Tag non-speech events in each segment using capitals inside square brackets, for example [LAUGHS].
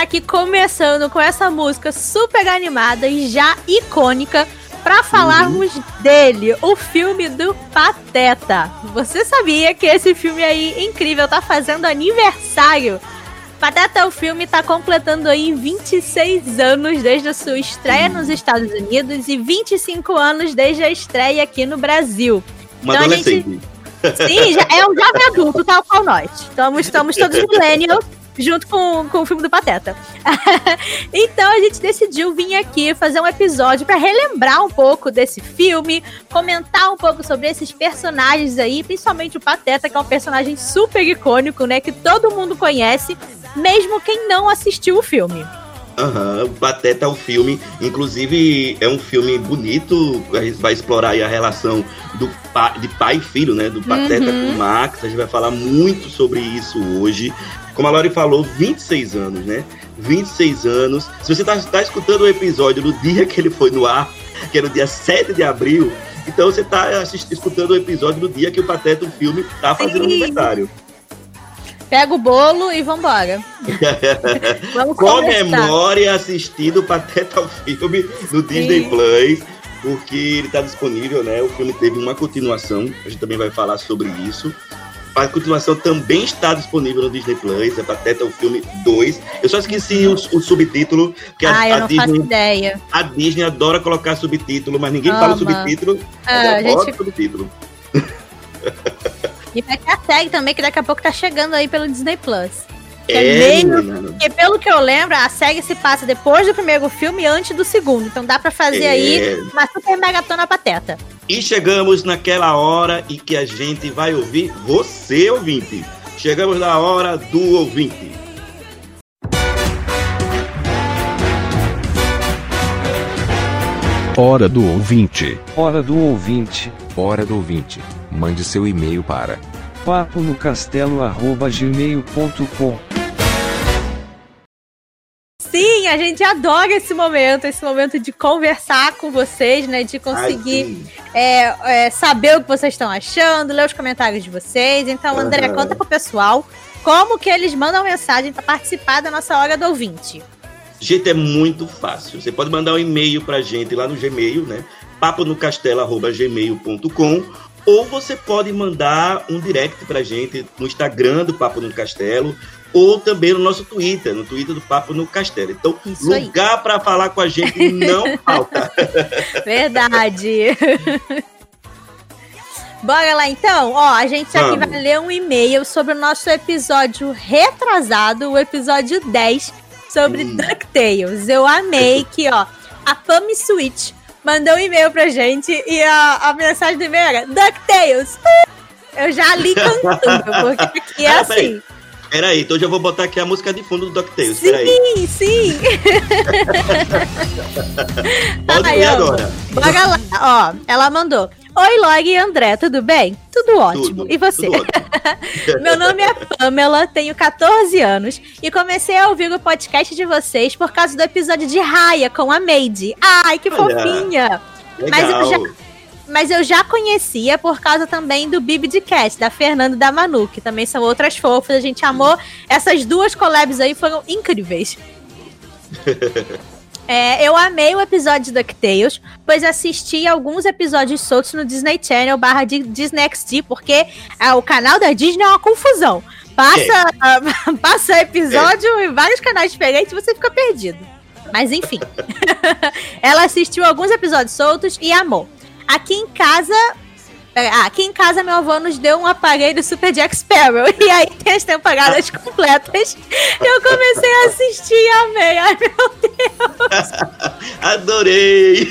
Está aqui começando com essa música super animada e já icônica para falarmos uhum. dele, o filme do Pateta. Você sabia que esse filme aí incrível tá fazendo aniversário? Pateta, o filme tá completando aí 26 anos desde a sua estreia uhum. nos Estados Unidos e 25 anos desde a estreia aqui no Brasil. Uma então, adolescente. Gente... Sim, já é um jovem adulto, tal qual nós. Estamos, estamos todos [LAUGHS] millennials junto com, com o filme do Pateta. [LAUGHS] então a gente decidiu vir aqui fazer um episódio para relembrar um pouco desse filme, comentar um pouco sobre esses personagens aí, principalmente o Pateta, que é um personagem super icônico, né? Que todo mundo conhece, mesmo quem não assistiu o filme. Aham, uhum, Pateta é um filme, inclusive é um filme bonito, a gente vai explorar aí a relação do pai, de pai e filho, né, do Pateta uhum. com o Max, a gente vai falar muito sobre isso hoje. Como a Lori falou, 26 anos, né? 26 anos. Se você está tá escutando o episódio no dia que ele foi no ar, que era o dia 7 de abril, então você está escutando o episódio no dia que o Pateta, o filme, tá fazendo Sim. aniversário. Pega o bolo e vambora. [LAUGHS] Vamos Comemore assistindo o Pateta o filme no Disney Plus, porque ele está disponível, né? O filme teve uma continuação, a gente também vai falar sobre isso. A continuação também está disponível no Disney Plus, é Pateta o filme 2. Eu só esqueci o, o subtítulo. Que ah, a, eu a não Disney, faço ideia. A Disney adora colocar subtítulo, mas ninguém Ama. fala subtítulo. Ah, a gente... subtítulo. E vai ter a SEG também, que daqui a pouco tá chegando aí pelo Disney Plus. É, é meio, porque pelo que eu lembro, a SEG se passa depois do primeiro filme e antes do segundo. Então dá para fazer é. aí uma super megatona pateta. E chegamos naquela hora em que a gente vai ouvir você, ouvinte. Chegamos na hora do ouvinte. Hora do ouvinte. Hora do ouvinte. Hora do ouvinte. Mande seu e-mail para papo no castelo@gmail.com. Sim, a gente adora esse momento, esse momento de conversar com vocês, né? De conseguir é, é, saber o que vocês estão achando, ler os comentários de vocês. Então, André, uhum. conta pro pessoal como que eles mandam mensagem para participar da nossa hora do ouvinte. Gente, é muito fácil. Você pode mandar um e-mail pra gente lá no Gmail, né? paponocastelo.gmail.com ou você pode mandar um direct pra gente no Instagram do Papo no Castelo ou também no nosso Twitter, no Twitter do Papo no Castelo. Então, Isso lugar para falar com a gente não [LAUGHS] falta. Verdade. [LAUGHS] Bora lá então? Ó, a gente aqui Vamos. vai ler um e-mail sobre o nosso episódio retrasado, o episódio 10, sobre hum. DuckTales. Eu amei que, ó, a Pami Switch mandou um e-mail pra gente e a, a mensagem do e-mail era DuckTales. Eu já li cantando, porque aqui é assim. Peraí, então já vou botar aqui a música de fundo do DuckTales. Sim, peraí. sim. [LAUGHS] Pode Ai, agora. Bora lá. Ó, ela mandou. Oi, Log e André, tudo bem? Tudo ótimo. Tudo, e você? [LAUGHS] Meu nome é Pamela, tenho 14 anos e comecei a ouvir o podcast de vocês por causa do episódio de Raya com a Maid. Ai, que Olha, fofinha! Legal. Mas eu já mas eu já conhecia por causa também do Bibi de Cat, da Fernanda e da Manu, que também são outras fofas, a gente amou. Essas duas collabs aí foram incríveis. [LAUGHS] É, eu amei o episódio de DuckTales, pois assisti alguns episódios soltos no Disney Channel barra Disney XD, porque é, o canal da Disney é uma confusão. Passa, uh, [LAUGHS] passa episódio é. em vários canais diferentes e você fica perdido. Mas enfim. [LAUGHS] Ela assistiu alguns episódios soltos e amou. Aqui em casa, Ah, aqui em casa meu avô nos deu um aparelho Super Jack Sparrow. [LAUGHS] E aí tem as temporadas completas. Eu comecei a assistir e amei. Ai, meu Deus. [LAUGHS] Adorei!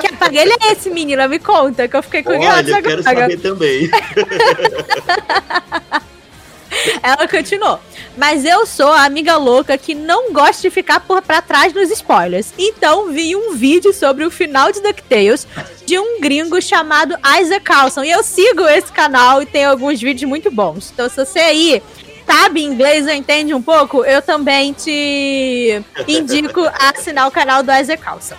Que aparelho é esse, menina? Me conta, que eu fiquei curiosa Olha, eu quero agora. saber também. [LAUGHS] [LAUGHS] Ela continuou. Mas eu sou a amiga louca que não gosta de ficar por pra trás nos spoilers. Então vi um vídeo sobre o final de DuckTales de um gringo chamado Isaac Carlson. E eu sigo esse canal e tem alguns vídeos muito bons. Então se você aí sabe inglês ou entende um pouco, eu também te [LAUGHS] indico a assinar o canal do Isaac Carlson.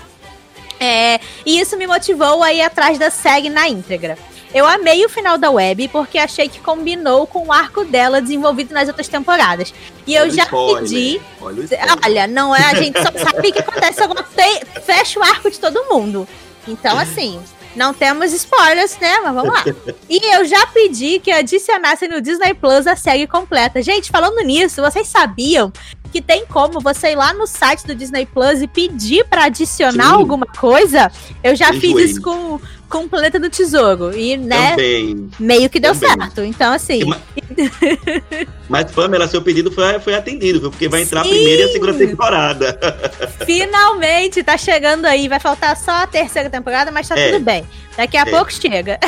É, e isso me motivou a ir atrás da SEG na íntegra. Eu amei o final da web porque achei que combinou com o arco dela desenvolvido nas outras temporadas. E eu Olha o já spoiler. pedi. Olha. Olha, não é, a gente só sabe que acontece alguma coisa. Fecha o arco de todo mundo. Então, assim, não temos spoilers, né? Mas vamos lá. E eu já pedi que adicionassem no Disney Plus a série completa. Gente, falando nisso, vocês sabiam que tem como você ir lá no site do Disney Plus e pedir pra adicionar Sim. alguma coisa? Eu já fiz Enjoei. isso com, com o Planeta do Tesouro. E, né, Também. meio que deu Também. certo. Então, assim. Ma- [LAUGHS] Mas, Pamela, seu pedido foi, foi atendido, viu? Porque vai entrar a Sim. primeira e a segunda temporada. [LAUGHS] Finalmente, tá chegando aí. Vai faltar só a terceira temporada, mas tá É. tudo bem. Daqui a É. pouco chega.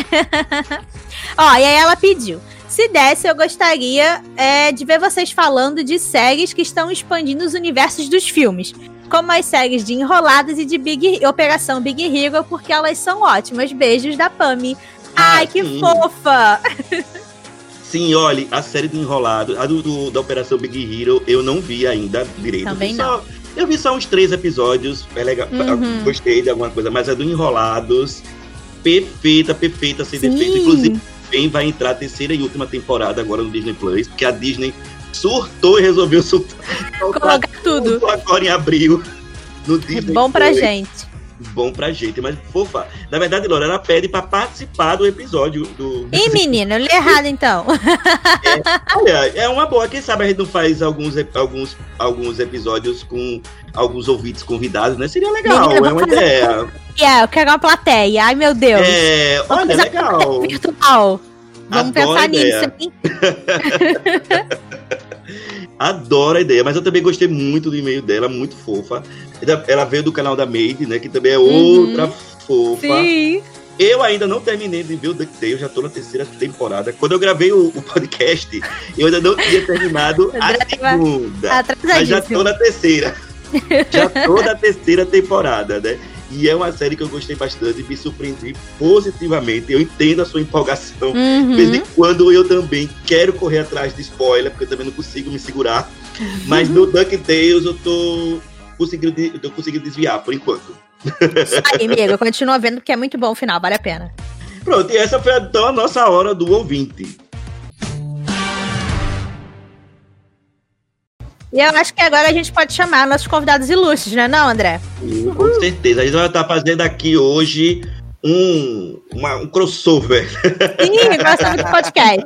[LAUGHS] Ó, e aí ela pediu. Se desse, eu gostaria é, de ver vocês falando de séries que estão expandindo os universos dos filmes. Como as séries de Enroladas e de Big Operação Big Hero, porque elas são ótimas. Beijos da Pami. Ah, Ai, que sim. fofa! [LAUGHS] Sim, olha, a série do Enrolado, a do, do- da Operação Big Hero, eu não vi ainda direito. Também eu vi só, Eu vi só uns três episódios, é legal, Uhum. gostei de alguma coisa, mas a do Enrolados, perfeita, perfeita, sem Sim. defeito. Inclusive, bem vai entrar a terceira e última temporada agora no Disney Plus, porque a Disney surtou e resolveu soltar Colocar tudo. agora em abril. No Disney Bom pra Plus. gente. Bom pra gente, mas fofa. Na verdade, Laura, ela pede pra participar do episódio do. Ih, menino, eu li errado então. Olha, é uma boa. Quem sabe a gente não faz alguns, alguns, alguns episódios com alguns ouvintes convidados, né? Seria legal, Menina, é uma ideia. É, eu quero uma plateia. Ai, meu Deus. É, Vamos olha, legal. uma plateia virtual. Vamos Adoro pensar nisso, hein? [LAUGHS] Adoro a ideia, mas eu também gostei muito do e-mail dela, muito fofa. Ela- veio do canal da Made, né? Que também é Uhum. outra fofa. Sim. Eu ainda não terminei de ver o DuckTales, eu já tô na terceira temporada. Quando eu gravei o, o podcast, eu ainda não tinha terminado [LAUGHS] a segunda. Mas já tô na terceira. Já tô na terceira temporada, né? E é uma série que eu gostei bastante, me surpreendi positivamente. Eu entendo a sua empolgação. De vez em Uhum. quando eu também quero correr atrás de spoiler, porque eu também não consigo me segurar. Mas no DuckTales eu tô conseguindo, eu tô conseguindo desviar por enquanto. Isso aí, amigo. Continua vendo porque é muito bom o final, vale a pena. Pronto, e essa foi então a nossa hora do ouvinte. E eu acho que agora a gente pode chamar nossos convidados ilustres, né, não, André? Sim, com certeza. A gente vai estar fazendo aqui hoje um, uma- um crossover. Sim, gostamos do podcast.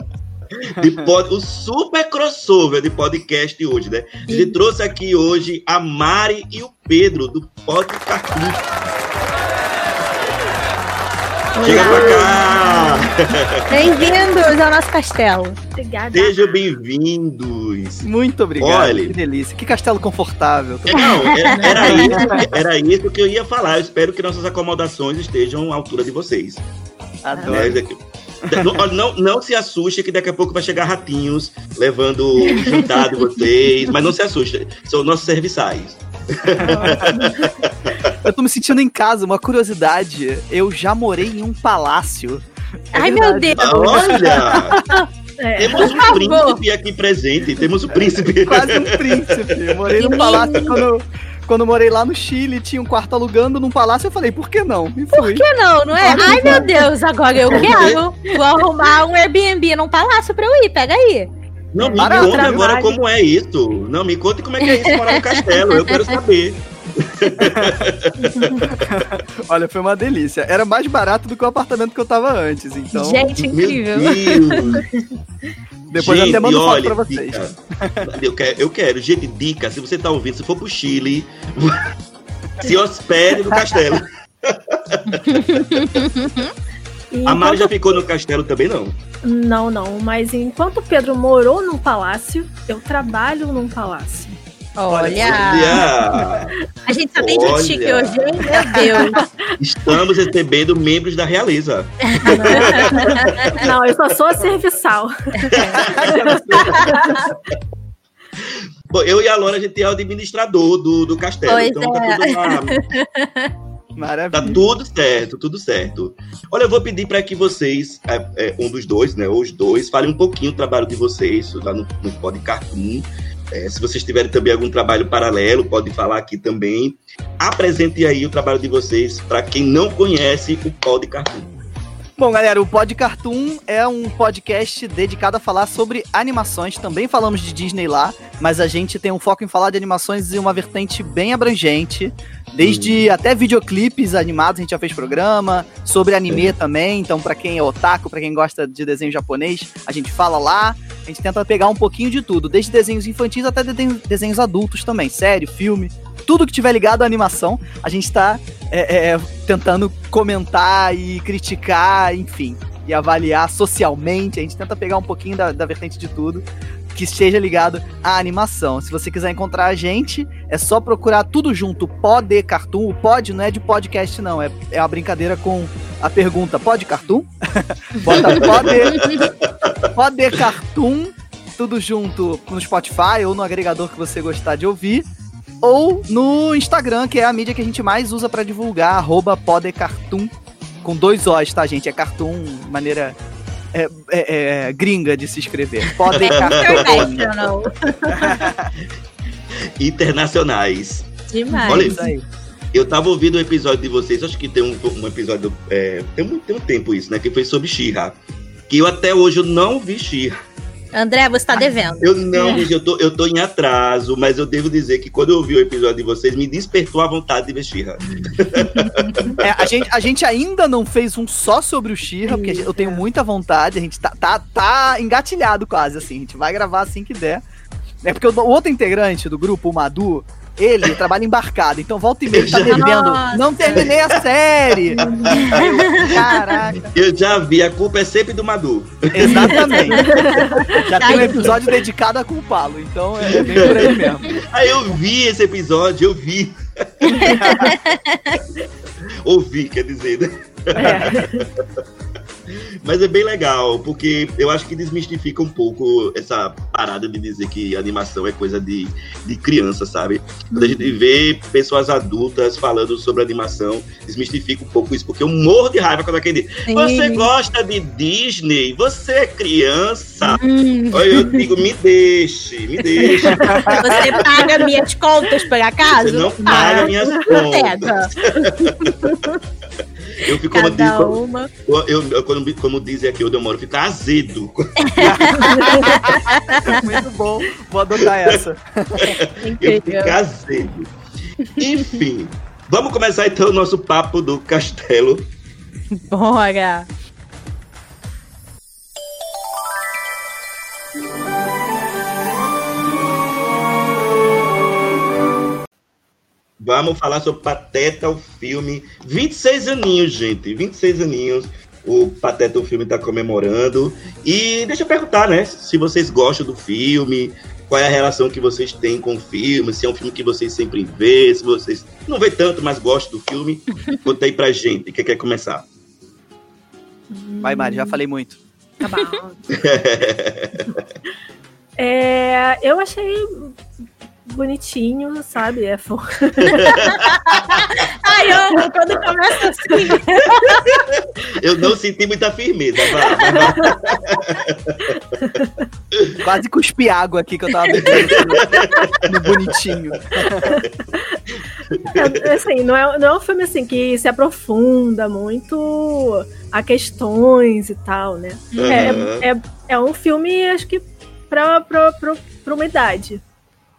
[LAUGHS] De pod, o super crossover de podcast hoje, né? A gente trouxe aqui hoje a Mari e o Pedro do Podcast. Chega pra cá! [LAUGHS] Bem-vindos ao nosso castelo. Obrigada. Sejam bem-vindos! Muito obrigado. Olha. Que delícia. Que castelo confortável. É, Não, era, era isso, [LAUGHS] era isso que eu ia falar. Eu espero que nossas acomodações estejam à altura de vocês. Adoro. Né? Não, não, não se assuste que daqui a pouco vai chegar ratinhos levando o jantar de vocês, mas não se assuste, são nossos serviçais. [LAUGHS] Eu tô me sentindo em casa, uma curiosidade. Eu já morei em um palácio. É Ai, meu verdade. Deus. Olha! [LAUGHS] É, Temos um príncipe aqui presente, temos um príncipe. [LAUGHS] Quase um príncipe. Eu morei num palácio quando, quando morei lá no Chile, tinha um quarto alugando num palácio. Eu falei, por que não? E Por que não, não é? Ai, meu Deus, agora eu quero. Vou arrumar um Airbnb num palácio pra eu ir, pega aí. Não, me conta agora como é isso. Não, me conte como é que é isso morar no castelo, eu quero saber. [LAUGHS] Olha, foi uma delícia. Era mais barato do que o apartamento que eu tava antes. Então, Gente, incrível. [LAUGHS] Depois eu Gente, até mando foto olha, pra vocês. [LAUGHS] Eu quero, eu quero, gente, dica, se você tá ouvindo, se for pro Chile, se hospede no castelo. A Mari já ficou no castelo também, não. Não, não, mas enquanto o Pedro morou num palácio, eu trabalho num palácio. Olha, Olha, a gente tá bem de Olha. chique hoje, hein? Meu Deus. [LAUGHS] estamos recebendo membros da realeza. [LAUGHS] Não, eu só sou serviçal. [LAUGHS] Bom, eu e a Lora, a gente é o administrador do, do castelo. Pois então tá é. tudo lá. Maravilha. Tá tudo certo, tudo certo. Olha, eu vou pedir para que vocês, é, é, um dos dois, né, ou os dois, falem um pouquinho do trabalho de vocês lá no, no Pod Cartoon. É, se vocês tiverem também algum trabalho paralelo, pode falar aqui também. Apresente aí o trabalho de vocês para quem não conhece o Pod Cartoon. Bom, galera, o Pod Cartoon é um podcast dedicado a falar sobre animações. Também falamos de Disney lá, mas a gente tem um foco em falar de animações e uma vertente bem abrangente. Desde até videoclipes animados, a gente já fez programa, sobre anime também. Então, pra quem é otaku, pra quem gosta de desenho japonês, a gente fala lá. A gente tenta pegar um pouquinho de tudo, desde desenhos infantis até desenhos, adultos também, série, filme, tudo que tiver ligado à animação, a gente tá é, é, tentando comentar e criticar, enfim, e avaliar socialmente. A gente tenta pegar um pouquinho da, da vertente de tudo que esteja ligado à animação. Se você quiser encontrar a gente, é só procurar tudo junto, Pod Cartoon. O pod não é de podcast, não, é, é uma brincadeira com a pergunta: pode cartoon? [LAUGHS] Bota Pod, Pod Cartoon, tudo junto no Spotify ou no agregador que você gostar de ouvir ou no Instagram, que é a mídia que a gente mais usa pra divulgar, arroba podecartoon, com dois O's, tá, gente? É cartoon, maneira é, é, é, gringa de se escrever. [LAUGHS] Podecartoon. [LAUGHS] Internacionais. Demais. Olha Isso aí. Eu tava ouvindo o episódio de vocês, acho que tem um, um episódio. é, tem, muito, tem um tempo isso, né? Que foi sobre She-Ra. Que eu até hoje eu não vi She-Ra. André, você tá devendo. Eu não, vi, eu tô, eu tô em atraso, mas eu devo dizer que quando eu ouvi o episódio de vocês, me despertou a vontade de ver She-Ra. [LAUGHS] É, a, gente, a gente ainda não fez um só sobre o Shira, porque gente- eu tenho muita vontade, a gente tá, tá, tá engatilhado quase, assim, a gente vai gravar assim que der. É porque o outro integrante do grupo, o Madu, ele trabalha embarcado, então volta e meia ele tá. Nossa. Não terminei a série! [LAUGHS] Caraca, Eu já vi, a culpa é sempre do Madu. exatamente. [LAUGHS] Já tem um episódio dedicado a culpá-lo, então é bem por aí mesmo. Aí eu vi esse episódio, eu vi. [LAUGHS] Ouvi, quer dizer, né? Mas é bem legal, porque eu acho que desmistifica um pouco essa parada de dizer que animação é coisa de, de criança, sabe? Quando a gente vê pessoas adultas falando sobre animação, desmistifica um pouco isso, porque eu morro de raiva quando aquele diz. Você gosta de Disney? Você é criança? Hum, Aí eu digo, me deixe, me deixe. [LAUGHS] você paga minhas contas por acaso? Você não paga minhas contas. [LAUGHS] Eu fico, como, diz, Cada como, uma. eu, eu- como, como dizem aqui, eu demoro, fico azedo. [LAUGHS] Muito bom, vou adotar essa. Eu fico azedo. Enfim, vamos começar então o nosso papo do castelo. Bora. Vamos falar sobre Pateta, o filme. 26 aninhos, gente. 26 aninhos. O Pateta, o filme, está comemorando. E deixa eu perguntar, né? Se vocês gostam do filme, qual é a relação que vocês têm com o filme, se é um filme que vocês sempre vê, se vocês não vê tanto, mas gostam do filme. [LAUGHS] Conta aí pra gente. Quem quer começar? Vai, Mari, já falei muito. Tá bom. [LAUGHS] É, eu achei bonitinho, sabe? É fofo. [LAUGHS] Ai, amo quando começa assim. Eu não senti muita firmeza. Vai. [LAUGHS] Quase cuspi água aqui que eu tava bebendo no, no bonitinho. É, assim, não é, não é um filme assim que se aprofunda muito a questões e tal, né? Aham. É, é, é um filme, acho que, pra, pra, pra, pra uma idade.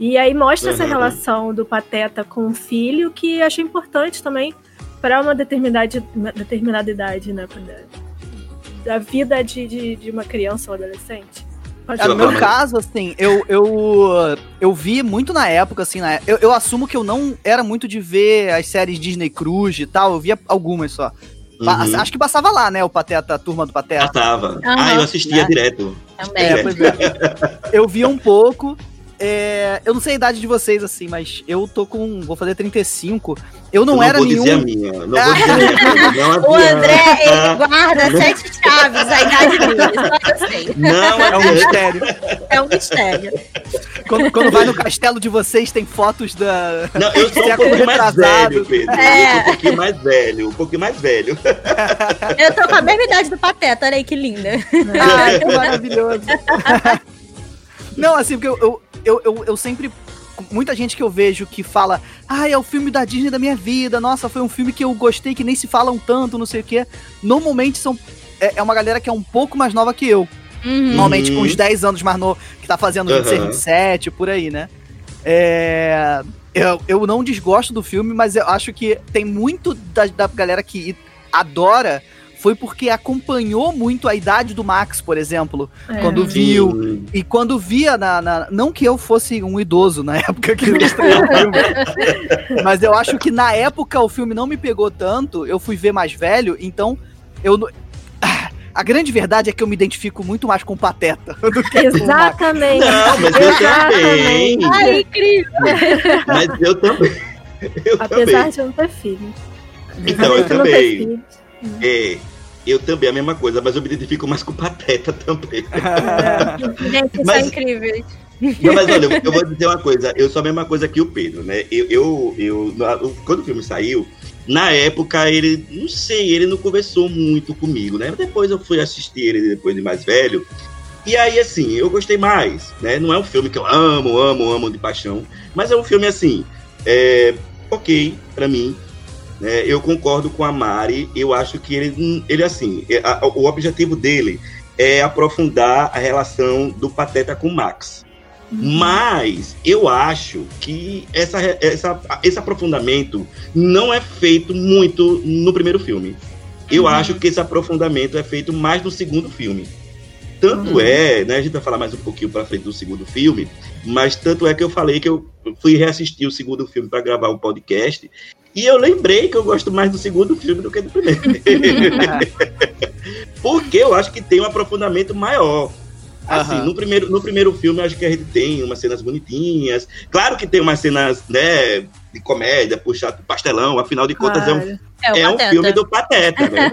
E aí mostra essa Uhum. relação do Pateta com o filho, que acho importante também para uma determinada, uma determinada idade, né? Da, da vida de, de, de uma criança ou adolescente. Pode É, no meu caso, assim, eu, eu, eu vi muito na época, assim, na, eu, eu assumo que eu não era muito de ver as séries Disney Cruise e tal, eu via algumas só. Uhum. Acho que passava lá, né? O Pateta, a turma do Pateta. tava. Aham. Ah, eu assistia Né? direto. Também. É, pois é. [LAUGHS] Eu via um pouco. É, eu não sei a idade de vocês, assim, mas eu tô com. Vou fazer 35. Eu não, Eu era vou nenhum. dizer a minha. Não vou dizer a minha. Não [LAUGHS] O André, adianta. ele guarda sete chaves a idade dele, só eu sei. Não É um mistério. É um mistério. quando, quando vai no castelo de vocês, tem fotos da. Não, eu sou [LAUGHS] um pouquinho mais velho, Pedro. É. Eu sou um pouquinho mais velho. Um pouquinho mais velho. Eu tô com a mesma idade do Pateta, olha aí que linda. [LAUGHS] Ai, que maravilhoso. Não, assim, porque eu, eu, eu, eu, eu sempre. Muita gente que eu vejo que fala, ah, é o filme da Disney da minha vida, nossa, foi um filme que eu gostei, que nem se falam tanto, não sei o quê. Normalmente são. É, é uma galera que é um pouco mais nova que eu. Uhum. Normalmente com Uhum. uns 10 anos mais novo, que tá fazendo 26, Aham. 27, por aí, né? É. Eu, eu não desgosto do filme, mas eu acho que tem muito da, da galera que adora foi porque acompanhou muito a idade do Max, por exemplo. É. Quando viu. Sim. E quando via na, na- Não que eu fosse um idoso na [LAUGHS] época que eu estreou o filme. mas eu acho que na época o filme não me pegou tanto. Eu fui ver mais velho, então eu. não- Ah, [SIGHS] A grande verdade é que eu me identifico muito mais com o Pateta [LAUGHS] do que com o Max. Exatamente. Não, mas eu também. Exatamente. Ai, incrível. Mas eu também. Eu Apesar também. de eu não ter filho. Então, eu também. filho. É, eu também, a mesma coisa, mas eu me identifico mais com o Pateta também. [LAUGHS] Gente, isso Mas- é incrível. Não, mas olha, eu- vou dizer uma coisa, eu sou a mesma coisa que o Pedro, né? Eu, eu, eu- quando o filme saiu, na época ele, não sei, ele não conversou muito comigo, né? Depois eu fui assistir ele depois de mais velho. E aí, assim, eu gostei mais, né? Não é um filme que eu amo, amo, amo de paixão, mas é um filme, assim, é, ok pra mim. Né? Eu concordo com a Mari, eu acho que ele, ele assim, é, a- o objetivo dele é aprofundar a relação do Pateta com o Max. Mas eu acho que essa, essa, esse aprofundamento não é feito muito no primeiro filme. Eu Uhum. acho que esse aprofundamento é feito mais no segundo filme. Tanto Uhum. é, né? A gente vai falar mais um pouquinho pra frente do segundo filme, mas tanto é que eu falei que eu fui reassistir o segundo filme para gravar o podcast. E eu lembrei que eu gosto mais do segundo filme do que do primeiro. [LAUGHS] Porque eu acho que tem um aprofundamento maior. Assim, Aham. no primeiro, no primeiro filme, eu acho que a gente tem umas cenas bonitinhas. Claro que tem umas cenas, né, de comédia, puxar pro pastelão. Afinal de contas, é um, Claro. É o é um Pateta. filme do Pateta, né?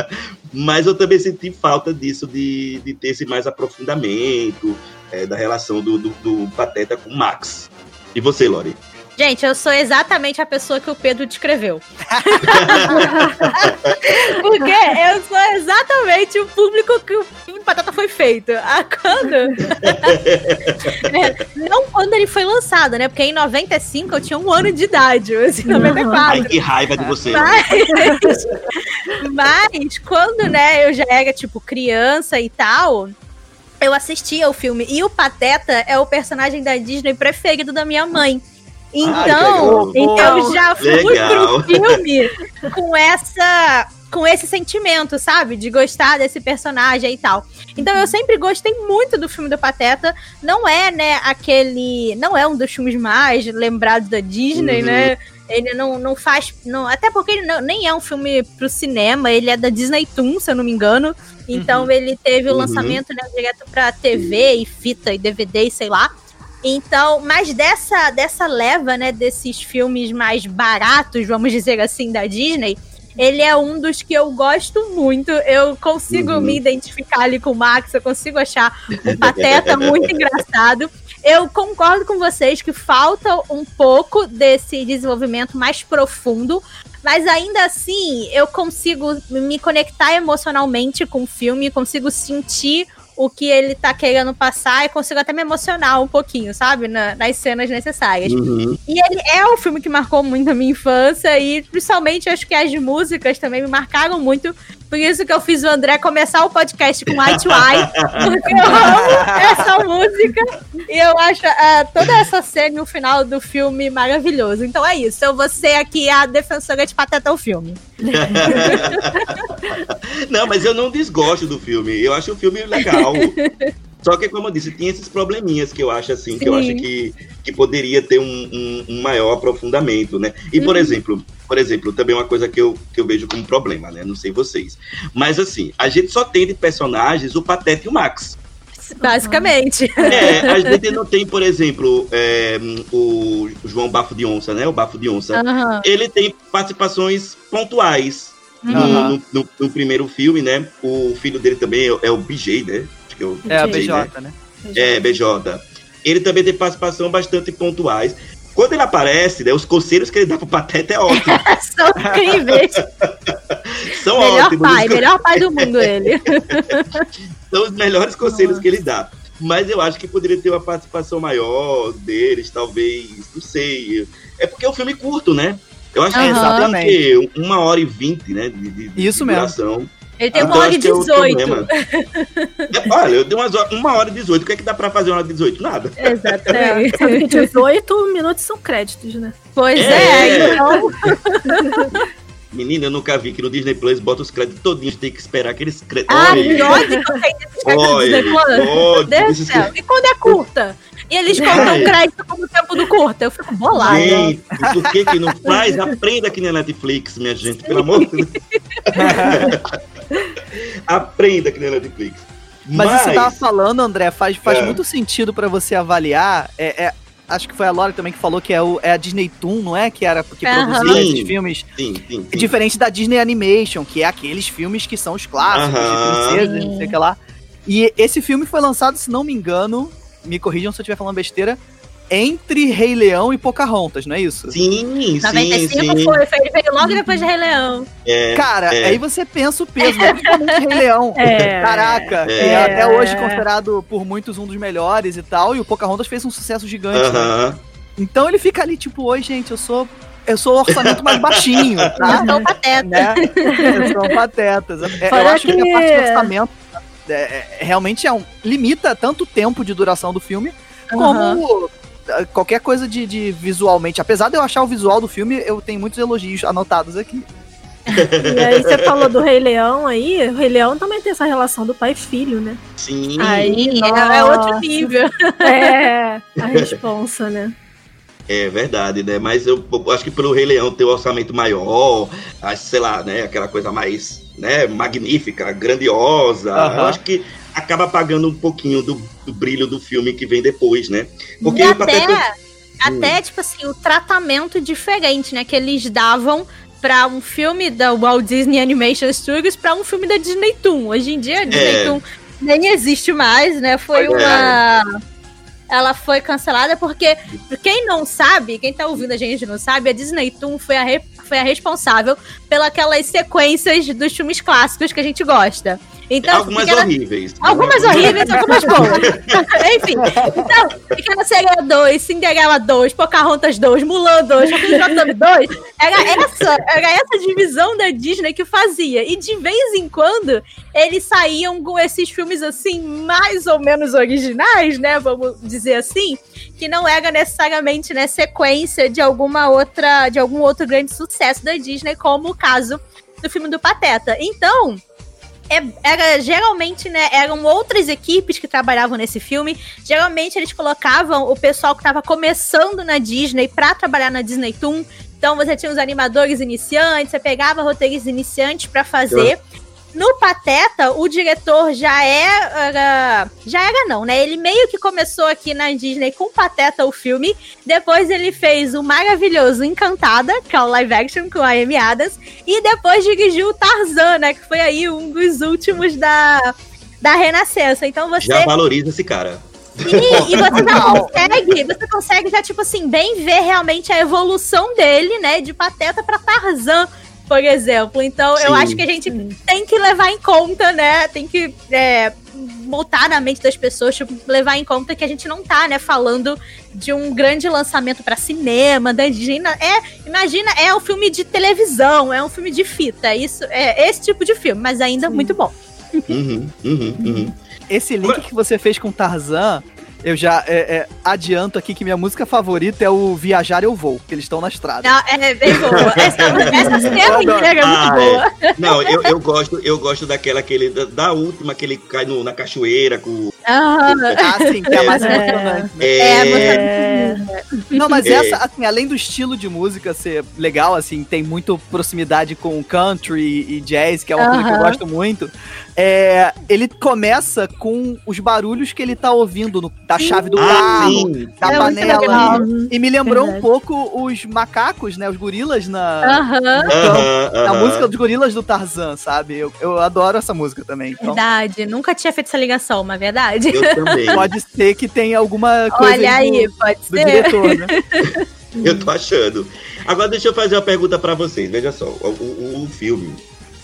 É. [LAUGHS] Mas eu também senti falta disso, de, de ter esse mais aprofundamento é, da relação do, do, do Pateta com o Max. E você, Lori? Gente, eu sou exatamente a pessoa que o Pedro descreveu. [LAUGHS] Porque eu sou exatamente o público que o Patata foi feito. Ah, quando? [LAUGHS] É, não quando ele foi lançado, né? Porque em 95 eu tinha um ano de idade, assim, Ai, 94. que raiva de você. Mas, mas quando, né, eu já era, tipo, criança e tal, eu assistia o filme. E o Pateta é o personagem da Disney preferido da minha mãe. Então, legal. eu já fui Legal. pro filme com essa com esse sentimento, sabe? De gostar desse personagem e tal. Então eu sempre gostei muito do filme do Pateta. Não é, né, aquele. Não é um dos filmes mais lembrados da Disney, Uhum. né? Ele não, não faz. Não, até porque ele não- nem é um filme pro cinema, ele é da Disney Toon, se eu não me engano. Então ele teve o Uhum. lançamento né, direto pra TV e fita e DVD e sei lá. Então, mas dessa, dessa leva, né, desses filmes mais baratos, vamos dizer assim, da Disney, ele é um dos que eu gosto muito. Eu consigo Uhum. me identificar ali com o Max, eu consigo achar o Pateta muito [LAUGHS] engraçado. Eu concordo com vocês que falta um pouco desse desenvolvimento mais profundo, mas ainda assim eu consigo me conectar emocionalmente com o filme, consigo sentir o que ele tá querendo passar e consigo até me emocionar um pouquinho, sabe? Na- nas cenas necessárias. Uhum. E ele é um filme que marcou muito a minha infância e principalmente acho que as músicas também me marcaram muito. Por isso que eu fiz o André começar o podcast com White White, [LAUGHS] porque eu amo essa música e eu acho ah, toda essa cena no final do filme maravilhoso. Então é isso, eu vou ser aqui a defensora de Pateta o filme. [LAUGHS] não, mas eu não desgosto do filme. Eu acho o filme legal. [LAUGHS] Só que, como eu disse, tinha esses probleminhas que eu acho assim, que eu acho Sim. que, que poderia ter um, um- um maior aprofundamento, né? E, por Uhum. exemplo, por exemplo, também uma coisa que eu, que eu vejo como problema, né? Não sei vocês. Mas assim, a gente só tem de personagens o Pateta e o Max. Basicamente. É, a gente não tem, por exemplo, é, o João Bafo de Onça, né? O Bafo de Onça. Aham. Ele tem participações pontuais. No, Aham. no- no- no primeiro filme, né? O filho dele também é, é o BJ, né? Acho que é o É a BJ, né? BJ, né? É, BJ. Ele também tem participação bastante pontuais. Quando ele aparece, né, os conselhos que ele dá pro Pateta é ótimo. [LAUGHS] São incríveis. [LAUGHS] São melhor ótimos. pai, melhor pai do mundo ele. [LAUGHS] São os melhores conselhos que ele dá. Mas eu acho que poderia ter uma participação maior deles, talvez. Não sei. É porque é um filme curto, né? Eu acho que Aham. Exatamente. uma hora e vinte, né? De, de- de Isso mesmo. Ele tem Então, uma hora e que é o 18. problema. É, [LAUGHS] olha, eu dei umas, uma hora e 18. O que é que dá pra fazer uma hora e 18? Nada. É, Exatamente. que 18 minutos são créditos, né? Pois É. é, então. [LAUGHS] Menina, eu nunca vi que no Disney Plus bota os créditos todinhos, tem que esperar aqueles créditos. Ah, Olha, que eu tenho desses créditos do Disney Plus. Deus do esses céu. E quando é curta? E eles contam É. crédito como tempo do curta. Eu fico bolada. Gente, por que que não faz? [LAUGHS] Aprenda aqui na Netflix, minha gente, pelo amor de Deus. Aprenda aqui na Netflix. Mas, isso que você tava Mas- falando, André, faz, faz É. muito sentido pra você avaliar. É, é- acho que foi a Lore também que falou que é, o, é a Disney Toon, não é? Que era que produzia Sim. esses filmes. Sim, sim, sim. Diferente da Disney Animation, que é aqueles filmes que são os clássicos Aham. de princesas, não sei o que lá. E esse filme foi lançado, se não me engano, me corrijam se eu estiver falando besteira, entre Rei Leão e Pocahontas, não é isso? Sim, sim, 95 sim. foi, foi, ele veio logo depois de Rei Leão. É, Cara, é. aí você pensa o peso, né? principalmente Rei Leão. [LAUGHS] É. Caraca, É. é até hoje considerado por muitos um dos melhores e tal, e o Pocahontas fez um sucesso gigante. né? aham. Então ele fica ali, tipo, oi, gente, eu sou. Eu sou o orçamento mais baixinho, [LAUGHS] tá? Então, pateta. né? São patetas. É, eu acho que... que- a parte do orçamento é, é, realmente é um, limita tanto o tempo de duração do filme, como é, qualquer coisa de, de visualmente. Apesar de eu achar o visual do filme, eu tenho muitos elogios anotados aqui. E aí você falou do Rei Leão aí, o Rei Leão também tem essa relação do pai e filho, né? Sim. Aí é, Nossa. é outro nível. É, a responsa, né? É verdade, né? Mas eu, eu acho que pelo Rei Leão ter um orçamento maior, a- sei lá, né? Aquela coisa mais né, magnífica, grandiosa. Aham. Eu acho que acaba apagando um pouquinho do, do brilho do filme que vem depois, né? Porque e até, até, tipo assim, o tratamento diferente, né? Que eles davam pra um filme da Walt Disney Animation Studios pra um filme da Disney Toon. Hoje em dia, a Disney É. Toon nem existe mais, né? Foi é. uma... Ela foi cancelada porque, quem não sabe, quem tá ouvindo a gente não sabe, a Disney Toon foi a, re- foi a responsável pelas sequências dos filmes clássicos que a gente gosta. Então, Algumas Pequena- horríveis. Algumas horríveis, algumas boas. [LAUGHS] Enfim, então, Pequena Sereia 2, Cinderela 2, Pocahontas 2, Mulan 2, Jotami 2, era essa, era essa divisão da Disney que fazia. E de vez em quando, eles saíam com esses filmes assim, mais ou menos originais, né? Vamos dizer assim, que não era necessariamente né, sequência de alguma outra, de algum outro grande sucesso da Disney, como o caso do filme do Pateta. Então, é- era geralmente, né, eram outras equipes que trabalhavam nesse filme. Geralmente eles colocavam o pessoal que estava começando na Disney para trabalhar na Disney Toon. Então você tinha os animadores iniciantes, você pegava roteiristas iniciantes para fazer. No Pateta, o diretor já era. Já era, não, né? Ele meio que começou aqui na Disney com Pateta, o filme. Depois ele fez o maravilhoso Encantada, que é o live action com a Amy Adams. E depois dirigiu o Tarzan, né? Que foi aí um dos últimos da, da Renascença. Então você. Já valoriza esse cara. E, e você já consegue, você consegue já, tipo assim, bem ver realmente a evolução dele, né? De Pateta pra Tarzan, por exemplo. Então, eu Sim. acho que a gente tem que levar em conta, né? Tem que é, botar na mente das pessoas, tipo, levar em conta que a gente não tá, né, falando de um grande lançamento pra cinema, da Disney. É, imagina, é um filme de televisão, é um filme de fita. Isso é esse tipo de filme, mas ainda muito bom. Uhum, uhum, uhum. Esse link que você fez com Tarzan, eu já é, é, adianto aqui que minha música favorita é o Viajar Eu Vou, que eles estão na estrada. Não, é bem boa. Essa, essa [LAUGHS] cena inteira é muito Ah, boa. é. Não, eu, eu gosto, eu gosto daquela que ele, da, da última que ele cai no- na cachoeira com, Aham. Ah, sim, que é a mais É. emocionante. né? É, É, Não, mas É. essa, assim, além do estilo de música ser legal, assim, tem muito proximidade com country e jazz, que é uma coisa que eu gosto muito. É, ele começa com os barulhos que ele tá ouvindo no- da chave do Ah, carro, sim. da É panela. E me lembrou um Verdade. pouco os macacos, né? Os gorilas na, Aham. Aham, na aham. música dos gorilas do Tarzan, sabe? Eu, eu adoro essa música também. Então, Verdade. Nunca tinha feito essa ligação, mas verdade. Eu também. [LAUGHS] pode ser que tenha alguma coisa Olha aí, do, pode do ser. diretor, né? [LAUGHS] Eu tô achando. Agora deixa eu fazer uma pergunta pra vocês. Veja só, o, o- o filme,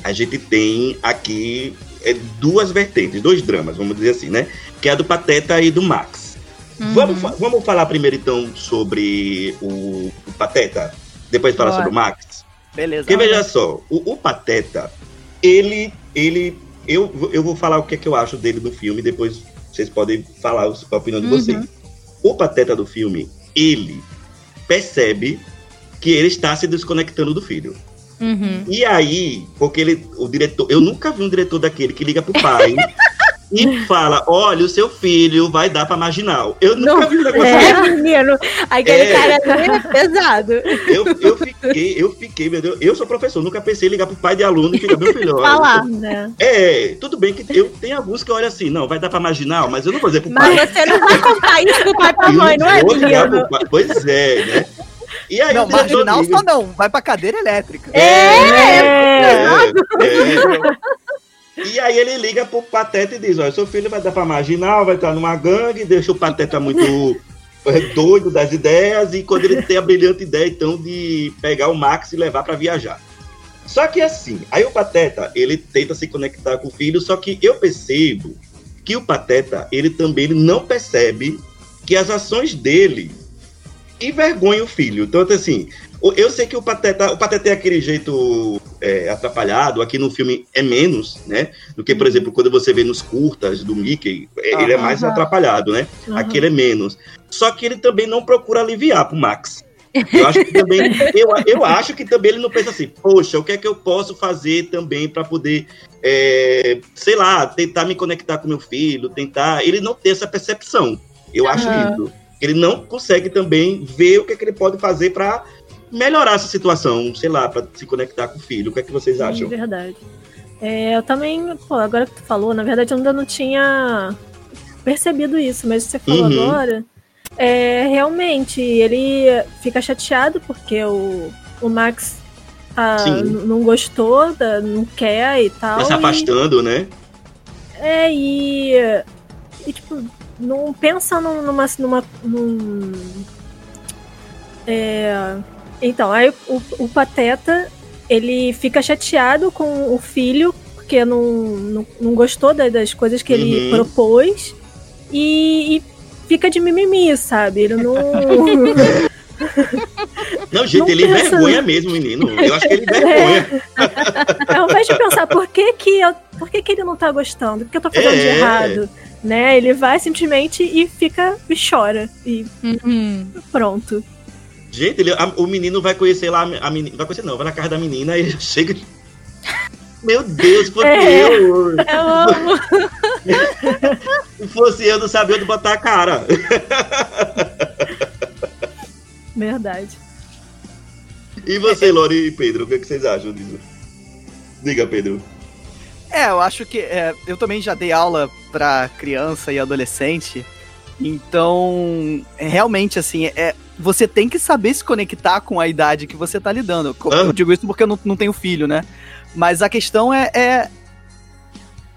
a gente tem aqui é, duas vertentes, dois dramas, vamos dizer assim, né? Que é a do Pateta e do Max. Uhum. Vamos, vamos falar primeiro então sobre o, o Pateta, depois falar sobre o Max. Beleza. Porque veja só, o, o Pateta, ele, ele, eu, eu vou falar o que é que eu acho dele no filme, depois vocês podem falar a opinião de Uhum. vocês. O Pateta do filme, ele percebe que ele está se desconectando do filho. Uhum. E aí, porque ele, o diretor, eu nunca vi um diretor daquele que liga pro pai [LAUGHS] e fala: olha, o seu filho vai dar pra marginal. Eu nunca Não, vi um negócio É, menino. Aquele É. cara é pesado. Eu, eu fiquei, eu fiquei, meu Deus, eu sou professor, nunca pensei em ligar pro pai de aluno e ficar meu filho. Falar. né? É, tudo bem que eu tenho alguns que olho assim, não, vai dar pra marginal, mas eu não vou dizer pro Mas pai. você não vai contar isso pro pai pra mãe, não é, menino? Pois é, né? E aí Não, marginal só não, vai pra cadeira elétrica. É, É, é. E aí ele liga pro Pateta e diz, olha, seu filho vai dar pra marginal, vai estar numa gangue, deixa o Pateta muito é, doido das ideias, e quando ele tem a brilhante ideia, então, de pegar o Max e levar pra viajar. Só que assim, aí o Pateta, ele tenta se conectar com o filho, só que eu percebo que o Pateta, ele também ele não percebe que as ações dele envergonham o filho. Então, assim, eu sei que o Pateta, o Pateta tem aquele jeito é, atrapalhado, aqui no filme é menos, né? Do que, por exemplo, quando você vê nos curtas do Mickey, é, ele é mais atrapalhado, né? Uhum. Aqui ele é menos. Só que ele também não procura aliviar pro Max. Eu acho que também, [LAUGHS] eu, eu acho que também ele não pensa assim, poxa, o que é que eu posso fazer também para poder, é, sei lá, tentar me conectar com meu filho, tentar. Ele não tem essa percepção. Eu acho Aham. isso. Ele não consegue também ver o que, é que ele pode fazer para melhorar essa situação, sei lá, para se conectar com o filho. O que é que vocês É acham? verdade. É, eu também, pô, agora que tu falou, na verdade eu ainda não tinha percebido isso, mas você falou Uhum. agora. É, realmente, ele fica chateado porque o, o Max ah, n- não gostou, da- não quer e tal. Tá se e- afastando, né? É, e, e tipo, não pensa num- numa. numa num, é, então, aí o, o Pateta ele fica chateado com o filho, porque não, não, não gostou da- das coisas que ele Uhum. propôs, e, e fica de mimimi, sabe? Ele não. [LAUGHS] Não, gente, Não ele pensa- envergonha mesmo, menino. Eu acho que ele envergonha. Ao invés de pensar por que, que, eu, por que, que ele não tá gostando, o que eu tô fazendo de É. errado, né? Ele vai simplesmente e fica e chora. E Uhum. pronto. Gente, ele- a- o menino vai conhecer lá a menina. Vai conhecer, não, vai na casa da menina e chega. Meu Deus, fosse É. eu. Eu amo. [LAUGHS] Se fosse eu, não sabia onde botar a cara. Verdade. E você, Lori e Pedro, o que, é que vocês acham disso? Diga, Pedro. É, eu acho que é, eu também já dei aula pra criança e adolescente, então realmente assim é você tem que saber se conectar com a idade que você tá lidando. Co- Ah. Eu digo isso porque eu não, não tenho filho, né? Mas a questão é, é-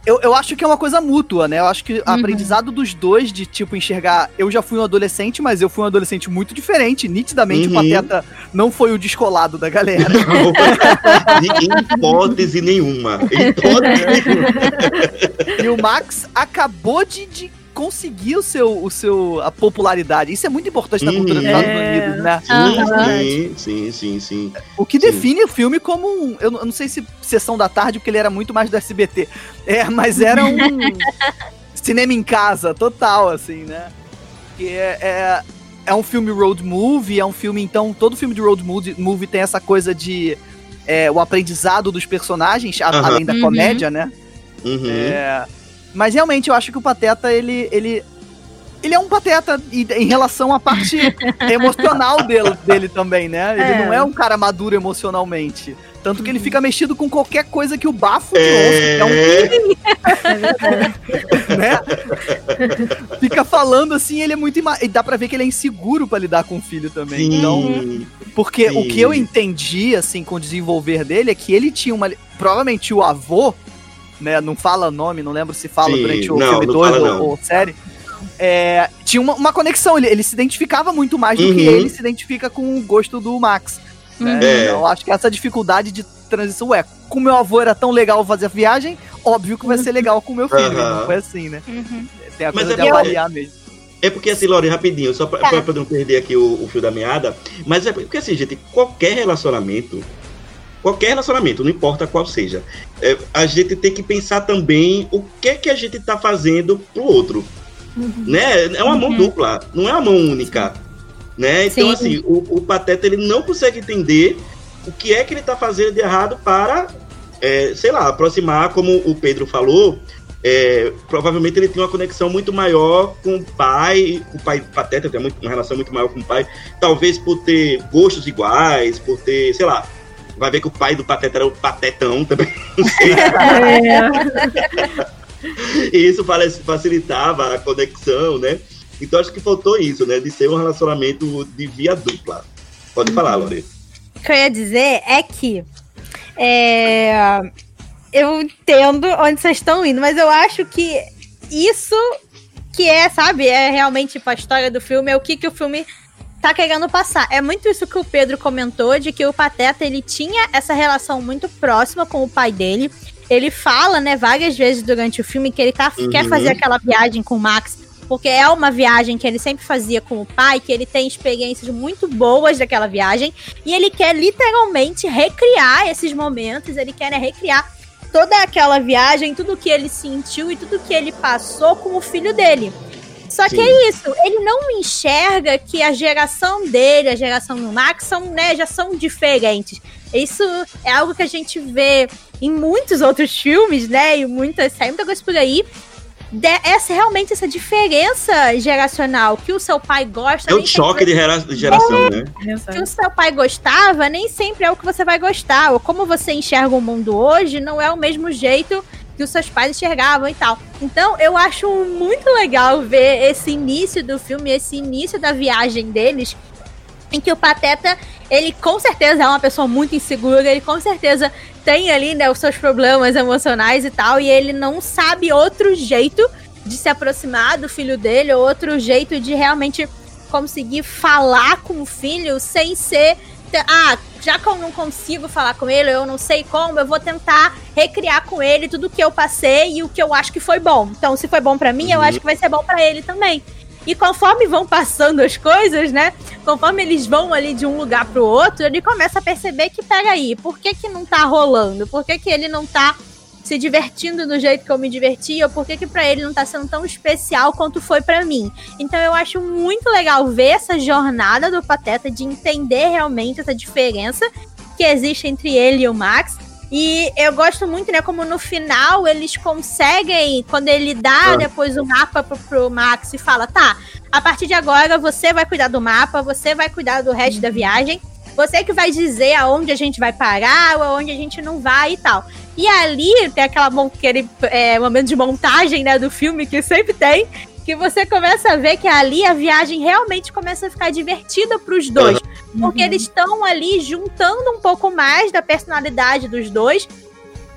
eu, eu acho que é uma coisa mútua, né? Eu acho que o Uhum. aprendizado dos dois de tipo enxergar. Eu já fui um adolescente, mas eu fui um adolescente muito diferente. Nitidamente Uhum. o Pateta não foi o descolado da galera. De [LAUGHS] hipótese nenhuma. Hipótese [LAUGHS] nenhuma. E o Max acabou de, de conseguir o seu, o seu, a popularidade. Isso é muito importante na Uhum. cultura dos Estados É. Unidos, né? Aham. Sim, sim, sim, sim. O que Sim. define o filme como um. Eu não sei se sessão da tarde, porque ele era muito mais do SBT. É, mas era um [LAUGHS] cinema em casa, total, assim, né? Que é, é, é um filme road movie, é um filme, então, todo filme de road movie, tem essa coisa de. é, o aprendizado dos personagens, além da Uhum. comédia, né? Uhum. É, Mas realmente eu acho que o Pateta, ele. ele ele é um pateta em relação à parte [LAUGHS] emocional dele, dele também, né? Ele É. não é um cara maduro emocionalmente. Tanto que ele fica mexido com qualquer coisa que o bafo de É. é um É né? Fica falando assim, ele é muito. Ima... E dá pra ver que ele é inseguro pra lidar com o filho também. Sim. Então, porque o Sim. que eu entendi, assim, com o desenvolver dele é que ele tinha uma. Provavelmente o avô, né? Não fala nome, não lembro se fala Sim, durante o não, filme não 2 fala, ou, ou série. é, tinha uma, uma conexão, ele, ele se identificava muito mais do que Uhum. ele se identifica com o gosto do Max. Né? É. Então, eu acho que essa dificuldade de transição é. Com meu avô era tão legal fazer a viagem, óbvio que vai ser legal com meu filho. Aham. Não foi assim, né? Uhum. Tem a Mas coisa é de porque- avaliar mesmo. É porque assim, Lore, rapidinho, só pra, Tá. pra não perder aqui o, o fio da meada, mas é porque assim, gente, qualquer relacionamento, qualquer relacionamento, não importa qual seja, é, a gente tem que pensar também o que é que a gente tá fazendo pro outro, né? É uma mão Uhum. dupla, não é uma mão única, né? Então Sim. assim, o, o Pateta, ele não consegue entender o que é que ele tá fazendo de errado para, é, sei lá, aproximar, como o Pedro falou, é, provavelmente ele tem uma conexão muito maior com o pai, o pai Pateta tem uma relação muito maior com o pai, talvez por ter gostos iguais, por ter, sei lá, vai ver que o pai do Pateta era o Patetão também, não sei, É. e isso facilitava a conexão, né? Então acho que faltou isso, né, de ser um relacionamento de via dupla. Pode falar, Lore. O que eu ia dizer é que é, eu entendo onde vocês estão indo, mas eu acho que isso que é, sabe, é realmente tipo, a história do filme, é o que, que o filme tá querendo passar. É muito isso que o Pedro comentou, de que o Pateta, ele tinha essa relação muito próxima com o pai dele. Ele fala, né, várias vezes durante o filme que ele tá- Uhum. quer fazer aquela viagem com o Max, porque é uma viagem que ele sempre fazia com o pai, que ele tem experiências muito boas daquela viagem, e ele quer literalmente recriar esses momentos, ele quer né, recriar toda aquela viagem, tudo que ele sentiu e tudo que ele passou com o filho dele. Só que Sim. é isso, ele não enxerga que a geração dele, a geração do Max, são, né, já são diferentes. Isso é algo que a gente vê em muitos outros filmes, né? E muitas, sai muita coisa por aí. De- essa realmente essa diferença geracional que o seu pai gosta. É um choque de gera- de geração, né? que o seu pai gostava, nem sempre é o que você vai gostar. Ou como você enxerga o mundo hoje, não é o mesmo jeito que os seus pais enxergavam e tal. Então, eu acho muito legal ver esse início do filme, esse início da viagem deles, em que o Pateta, ele com certeza é uma pessoa muito insegura, ele com certeza tem ali, né, os seus problemas emocionais e tal, e ele não sabe outro jeito de se aproximar do filho dele, ou outro jeito de realmente conseguir falar com o filho sem ser. Ah, já que eu não consigo falar com ele, eu não sei como, eu vou tentar recriar com ele tudo que eu passei e o que eu acho que foi bom. Então, se foi bom pra mim, eu Uhum. acho que vai ser bom pra ele também. E conforme vão passando as coisas, né? Conforme eles vão ali de um lugar pro outro, ele começa a perceber que, peraí, por que que não tá rolando? Por que que ele não tá se divertindo do jeito que eu me divertia? Ou por que que pra ele não tá sendo tão especial quanto foi pra mim? Então eu acho muito legal ver essa jornada do Pateta de entender realmente essa diferença que existe entre ele e o Max. E eu gosto muito, né, como no final eles conseguem, quando ele dá Ah. depois o mapa pro, pro Max e fala, tá, a partir de agora você vai cuidar do mapa, você vai cuidar do resto da viagem, você que vai dizer aonde a gente vai parar ou aonde a gente não vai e tal. E ali tem aquela aquele é, momento de montagem, né, do filme que sempre tem, que você começa a ver que ali a viagem realmente começa a ficar divertida pros dois. Porque eles estão ali juntando um pouco mais da personalidade dos dois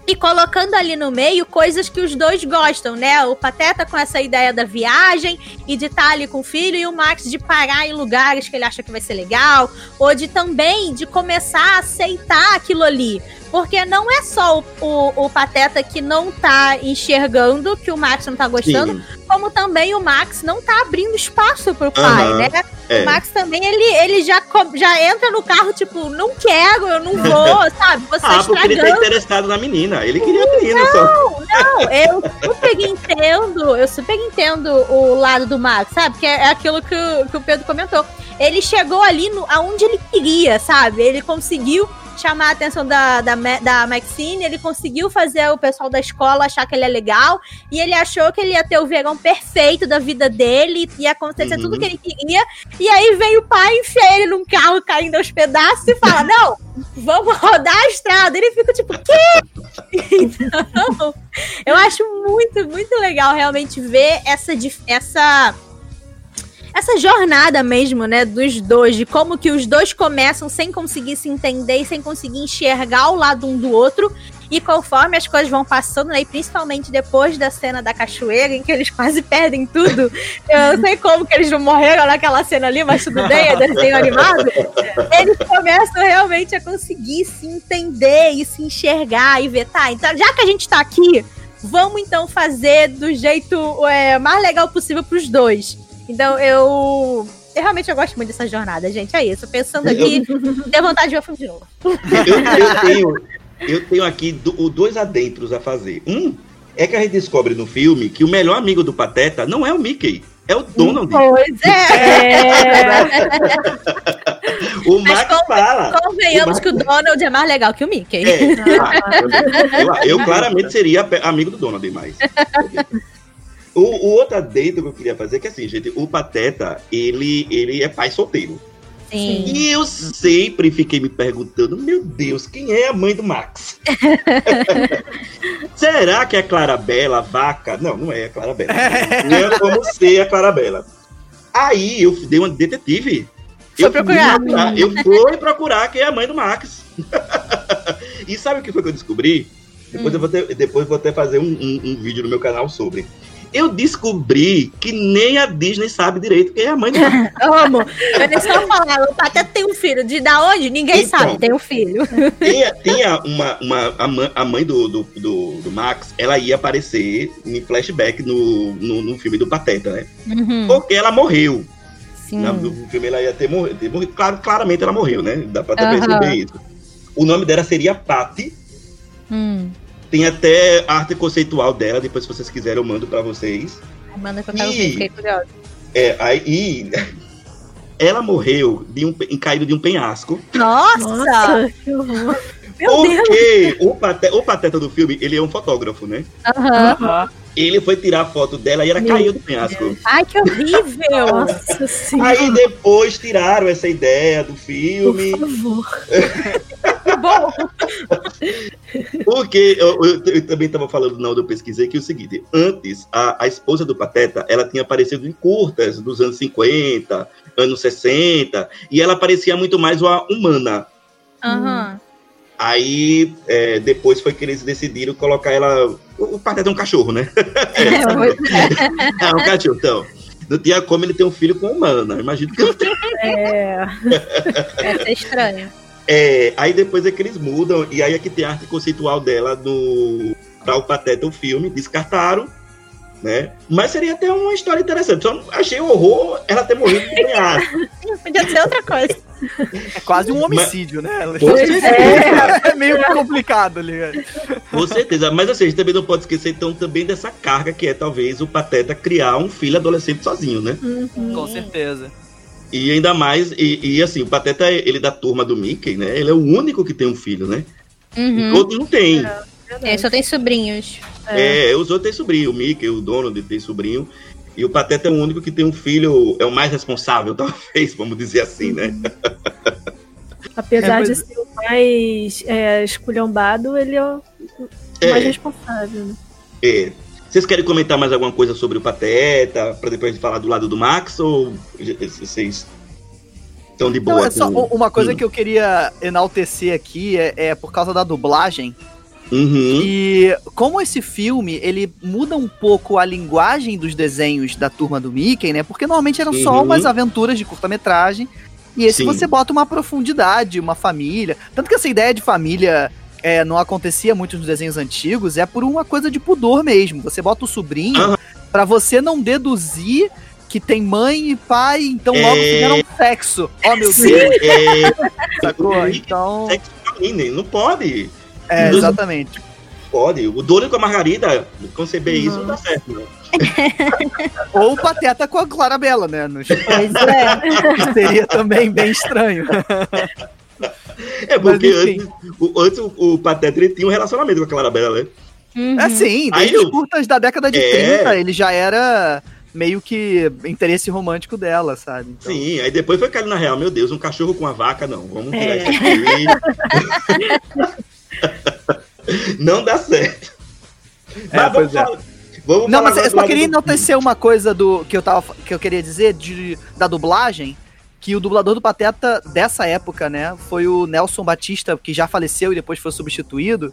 e colocando ali no meio coisas que os dois gostam, né? O Pateta com essa ideia da viagem e de estar ali com o filho, e o Max de parar em lugares que ele acha que vai ser legal, ou de também de começar a aceitar aquilo ali. Porque não é só o, o, o Pateta que não tá enxergando que o Max não tá gostando, Sim. como também o Max não tá abrindo espaço pro pai, Aham. né? É. O Max também, ele, ele já, já entra no carro, tipo, não quero, eu não vou, [LAUGHS] sabe? Você tá Ah, porque ele tá estragando. interessado na menina. Ele queria a menina só. Não, eu super entendo, eu super entendo o lado do Max, sabe? Que é aquilo que, o- que o Pedro comentou. Ele chegou ali no, aonde ele queria, sabe? Ele conseguiu chamar a atenção da, da, da Maxine, ele conseguiu fazer o pessoal da escola achar que ele é legal, e ele achou que ele ia ter o verão perfeito da vida dele, ia acontecer Uhum. tudo que ele queria, e aí vem o pai, enfia ele num carro caindo aos pedaços e fala, [LAUGHS] não, vamos rodar a estrada. Ele fica tipo, quê? [LAUGHS] Então, eu acho muito, muito legal realmente ver essa, essa essa jornada mesmo, né, dos dois, de como que os dois começam sem conseguir se entender e sem conseguir enxergar o lado um do outro. E conforme as coisas vão passando, né, e principalmente depois da cena da cachoeira, em que eles quase perdem tudo. Eu não sei como que eles não morreram naquela cena ali, mas tudo bem, é desenho animado. Eles começam realmente a conseguir se entender e se enxergar e ver, tá, então já que a gente tá aqui, vamos então fazer do jeito é, mais legal possível pros dois. Então eu. Eu realmente eu gosto muito dessa jornada, gente. É isso. Pensando aqui, deu vontade de ver o filme de novo. Eu, eu tenho, eu tenho aqui do- dois adentros a fazer. Um é que a gente descobre no filme que o melhor amigo do Pateta não é o Mickey, é o Donald. Pois é. [LAUGHS] O Mas Max conven- fala. Convenhamos O que o Donald é mais legal que o Mickey. É, eu, eu claramente seria amigo do Donald mais. [LAUGHS] O, o outro adendo que eu queria fazer é que assim, gente, o Pateta, ele, ele é pai solteiro. Sim. E eu sempre fiquei me perguntando, meu Deus, quem é a mãe do Max? [LAUGHS] Será que é a Clarabela, a vaca? Não, não é a Clarabela. Não é como ser a Clarabela. Aí eu dei uma detetive. Foi eu fui procurar. Eu fui procurar quem é a mãe do Max. [LAUGHS] e sabe o que foi que eu descobri? Depois, Hum. eu, vou ter, depois eu vou até fazer um, um- um vídeo no meu canal sobre. Eu descobri que nem a Disney sabe direito quem é a mãe do. [LAUGHS] Amo. Eu só falar, o Pateta tem um filho. De da onde? Ninguém Então. sabe, tem um filho. Tinha, tinha uma, uma a, mãe, a do, do, do, do Max, ela ia aparecer em flashback no, no, no filme do Pateta, né? Uhum, Porque ela morreu. sim. Na- No filme ela ia ter morrido. ter morrido. Claro, claramente ela morreu, né? Dá pra até Aham. perceber isso. O nome dela seria Patty. Hum. Tem até arte conceitual dela, depois se vocês quiserem eu mando pra vocês. Manda que eu quero ver, fiquei curiosa. É, aí [LAUGHS] ela morreu de um, caído de um penhasco. Nossa! Nossa, Deus! Porque o, pate, o pateta do filme, ele é um fotógrafo, né? Aham. Ele foi tirar a foto dela e ela Meu caiu do penhasco. Ai, que horrível! [LAUGHS] Nossa senhora. Aí depois tiraram essa ideia do Por filme. favor. Que [LAUGHS] bom! Porque eu, eu- eu também estava falando na hora eu pesquisei que é o seguinte: antes, a, a esposa do Pateta ela tinha aparecido em curtas dos anos 50, anos 60, e ela parecia muito mais uma humana. Aham. Aí é, depois foi que eles decidiram colocar ela. O, Pateta é um cachorro, né? [LAUGHS] É, é. É um cachorro, então. Não tinha como ele ter um filho com humana. Imagino que eu É. [LAUGHS] Deve ser estranho. É, aí depois é que eles mudam, e aí é que tem a arte conceitual dela no para o Pateta o filme, descartaram, né? Mas seria até uma história interessante. Só achei um horror ela ter morrido de penhasco. [LAUGHS] Podia ser outra coisa. É quase um homicídio, né? Com [LAUGHS] certeza, É meio complicado, ligado? com certeza. Mas assim, a gente também não pode esquecer então também dessa carga que é talvez o Pateta criar um filho adolescente sozinho, né? Uhum. Com certeza. E ainda mais, e, e, assim, o Pateta, ele é da turma do Mickey, né? Ele é o único que tem um filho, né? Uhum. Outros não tem. Verdade. É, só tem sobrinhos. É, os outros têm sobrinho, o Mickey, o Donald tem sobrinho. E o Pateta é o único que tem um filho, é o mais responsável, [LAUGHS] talvez, vamos dizer assim, né? [LAUGHS] Apesar É, de mas- ser o mais é, esculhambado, ele é o o mais É, responsável. Né? é. Vocês querem comentar mais alguma coisa sobre o Pateta, para depois falar do lado do Max, ou vocês estão de boa? Não, é só com- uma coisa Hum. que eu queria enaltecer aqui é, é por causa da dublagem. Uhum. E como esse filme, ele muda um pouco a linguagem dos desenhos da turma do Mickey, né? Porque normalmente eram só Uhum. umas aventuras de curta-metragem. E esse Sim. você bota uma profundidade, uma família. Tanto que essa ideia de família é, não acontecia muito nos desenhos antigos, é por uma coisa de pudor mesmo. Você bota o sobrinho Aham. pra você não deduzir que tem mãe e pai, então logo É. fizeram sexo. Oh, meu Sim, Deus, é, [LAUGHS] sacou? Então, feminino, não pode. É, exatamente. Pode. O Donald com a Margarida, conceber isso não dá certo, não. [LAUGHS] Ou o Pateta com a Clarabella, né? Nos- Pois é. seria também bem estranho. É porque Mas, antes, o, antes o, o Pateta ele tinha um relacionamento com a Clarabella, né? Uhum. É sim, desde eu- curtas da década de É. 30, ele já era meio que interesse romântico dela, sabe? Então- Sim, aí depois foi caindo na real, meu Deus, um cachorro com uma vaca, não. Vamos tirar É. isso aqui. [LAUGHS] [LAUGHS] não dá certo. É, Mas vamos pois é. falar- vamos Não, falar mas eu do só queria do- enaltecer uma coisa do que eu, tava, que eu queria dizer de, da dublagem, que o dublador do Pateta dessa época, né, foi o Nelson Batista, que já faleceu e depois foi substituído,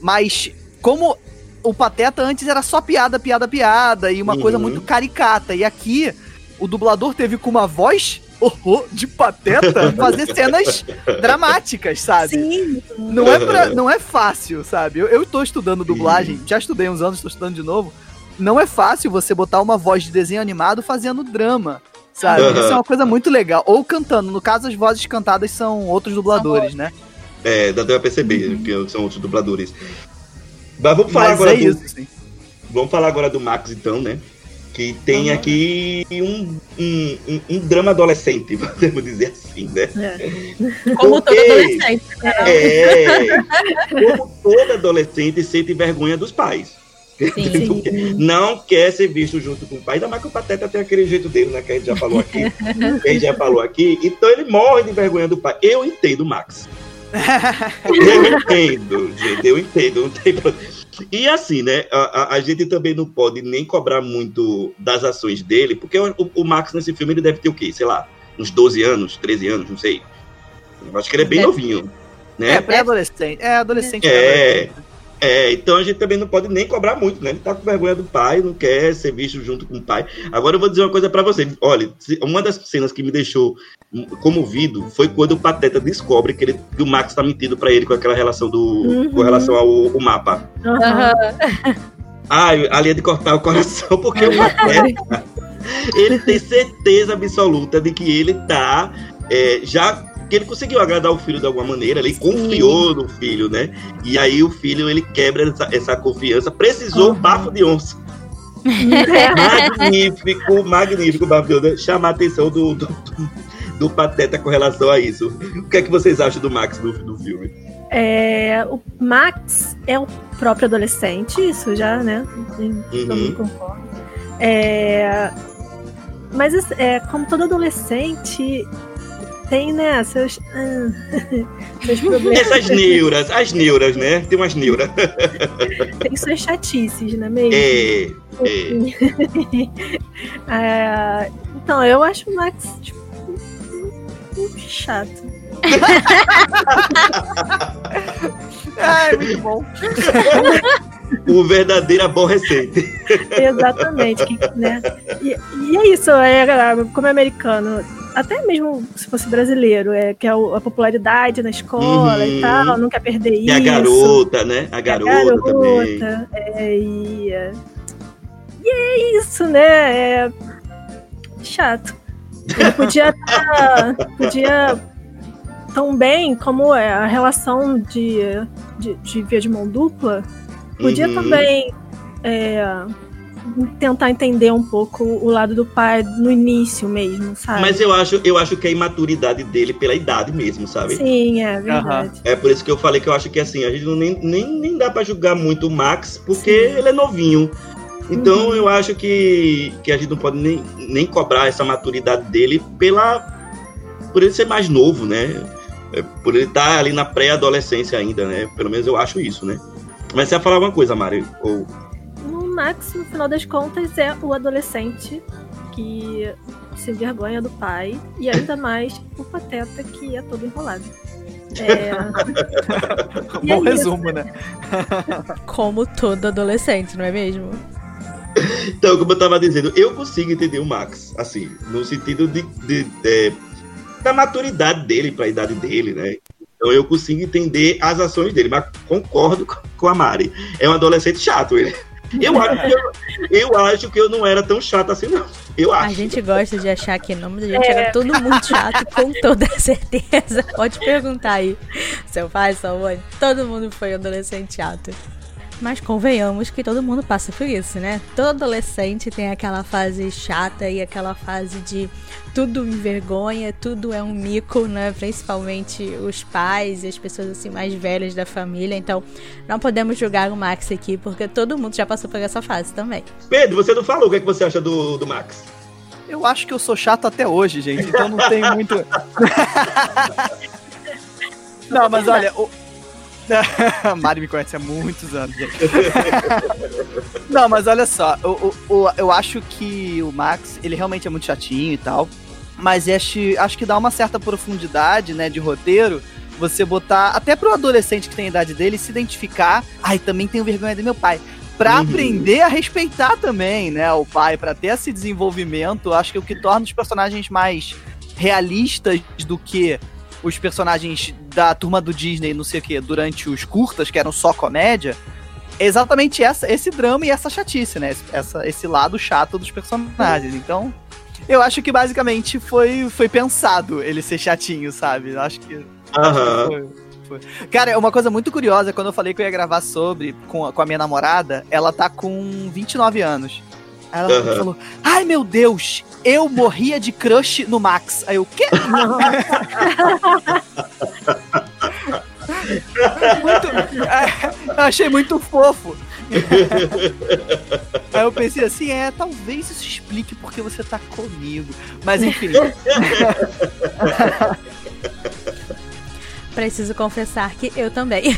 mas como o Pateta antes era só piada, piada, piada, e uma Uhum. coisa muito caricata, e aqui o dublador teve com uma voz oh, oh, de Pateta [LAUGHS] fazer cenas dramáticas, sabe? Sim. Não é, pra- não é fácil, sabe? Eu, eu tô estudando dublagem, já estudei uns anos, tô estudando de novo. Não é fácil você botar uma voz de desenho animado fazendo drama, sabe? Aham. Isso é uma coisa muito legal. Ou cantando. No caso, as vozes cantadas são outros dubladores, né? É, dá pra perceber que são outros dubladores. Mas vamos falar Mas agora é do, isso, sim. Vamos falar agora do Max, então, né? Que tem Uhum. aqui um, um, um- um drama adolescente, [LAUGHS] podemos dizer assim, né? É. Como todo Porque- adolescente. É, como todo adolescente sente vergonha dos pais. [LAUGHS] Sim. Não quer ser visto junto com o pai, ainda mais que o Pateta tem aquele jeito dele, né? Que a gente já falou aqui. que a gente já falou aqui. Então ele morre de vergonha do pai. Eu entendo o Max. [LAUGHS] Eu entendo, gente, eu entendo. Não tem pro- E assim, né? A, a- gente também não pode nem cobrar muito das ações dele, porque o, o Max nesse filme ele deve ter o quê? Sei lá, uns 12 anos, 13 anos, não sei. Eu acho que ele é bem Deve- novinho. É, Né? pré-adolescente. É, adolescente. É. É, então a gente também não pode nem cobrar muito, né? Ele tá com vergonha do pai, não quer ser visto junto com o pai. Agora eu vou dizer uma coisa pra você. Olha, uma das cenas que me deixou comovido foi quando o Pateta descobre que, ele, que o Max tá mentindo pra ele com aquela relação do. Uhum. com relação ao, ao mapa. Aham. Ai, ali é de cortar o coração, porque o Pateta, ele tem certeza absoluta de que ele tá é, já que ele conseguiu agradar o filho de alguma maneira, ele confiou no filho, né? E aí o filho ele quebra essa, essa confiança, precisou Uhum. bafo de onça. [LAUGHS] Magnífico, magnífico onça. Chamar a atenção do, do, do- do Pateta com relação a isso. O que é que vocês acham do Max no, no filme? É, o Max é o próprio adolescente, isso já, né? Todo Uhum. concorda. É, mas é, como todo adolescente tem, né, seus, ah, [LAUGHS] seus problemas, Essas neuras, as neuras, né? Tem umas neuras. [LAUGHS] tem suas chatices, não é mesmo? É, é. [LAUGHS] É, então, eu acho o Max tipo, um chato. [LAUGHS] É, muito bom. [LAUGHS] O verdadeiro aborrecente. Exatamente. que, né? e, e é isso, é, como é americano, até mesmo se fosse brasileiro, é que é a popularidade na escola Uhum. e tal, não quer perder E isso. a garota, né? A É a garota, também. garota, É, e, é, e é isso, né? É chato. Ele podia tá, podia tão bem como é a relação de, de, de via de mão dupla, podia Uhum. também é, tentar entender um pouco o lado do pai no início mesmo, sabe? Mas eu acho, eu acho que é a imaturidade dele pela idade mesmo, sabe? Sim, é verdade. É por isso que eu falei que eu acho que assim, a gente não, nem, nem, nem dá pra julgar muito o Max, porque Sim. ele é novinho. Então Uhum. eu acho que, que a gente não pode nem, nem cobrar essa maturidade dele pela por ele ser mais novo, né? É, Por ele estar ali na pré-adolescência ainda, né? Pelo menos eu acho isso, né? Mas você ia falar alguma coisa, Mari? Ou... O Max, no final das contas, é o adolescente que se envergonha do pai, e ainda mais o pateta que é todo enrolado. É, [LAUGHS] bom é isso. resumo, né? [LAUGHS] Como todo adolescente, não é mesmo? Então, como eu tava dizendo, eu consigo entender o Max, assim, no sentido de, de- é, da maturidade dele para a idade dele, né? Então eu consigo entender as ações dele, mas concordo com- a Mari. É um adolescente chato ele. Eu acho que eu, eu acho que eu não era tão chato assim, não. Eu A acho. gente gosta de achar que não, mas a gente era todo mundo chato, com toda [LAUGHS] certeza. Pode perguntar aí. Seu pai, sua mãe, todo mundo foi adolescente chato. Mas convenhamos que todo mundo passa por isso, né? Todo adolescente tem aquela fase chata e aquela fase de tudo me vergonha, tudo é um mico, né? Principalmente os pais e as pessoas assim mais velhas da família. Então, não podemos julgar o Max aqui, porque todo mundo já passou por essa fase também. Pedro, você não falou o que, é que você acha do, do Max? Eu acho que eu sou chato até hoje, gente, então não tem muito. [LAUGHS] não, mas olha, o... [LAUGHS] Mari me conhece há muitos anos, [LAUGHS] não, mas olha só, o, o, eu acho que o Max, ele realmente é muito chatinho e tal, mas acho, acho que dá uma certa profundidade, né, de roteiro, você botar, até pro adolescente que tem a idade dele, se identificar, ai, também tenho vergonha do meu pai para uhum. aprender a respeitar também, né, o pai, para ter esse desenvolvimento, acho que é o que torna os personagens mais realistas do que os personagens da turma do Disney, não sei o que, durante os curtas, que eram só comédia, é exatamente essa, esse drama e essa chatice, né? Essa, esse lado chato dos personagens. Então, eu acho que basicamente foi, foi pensado ele ser chatinho, sabe? Eu acho que. Uhum. Foi. Cara, uma coisa muito curiosa, quando eu falei que eu ia gravar sobre com a, com a minha namorada, ela tá com 29 anos. Aí ela uhum. falou: Ai meu Deus, eu morria de crush no Max. Aí eu, o quê? [LAUGHS] muito, é, eu achei muito fofo. [LAUGHS] Aí eu pensei assim, é, talvez isso explique porque você tá comigo. Mas enfim. preciso confessar que eu também.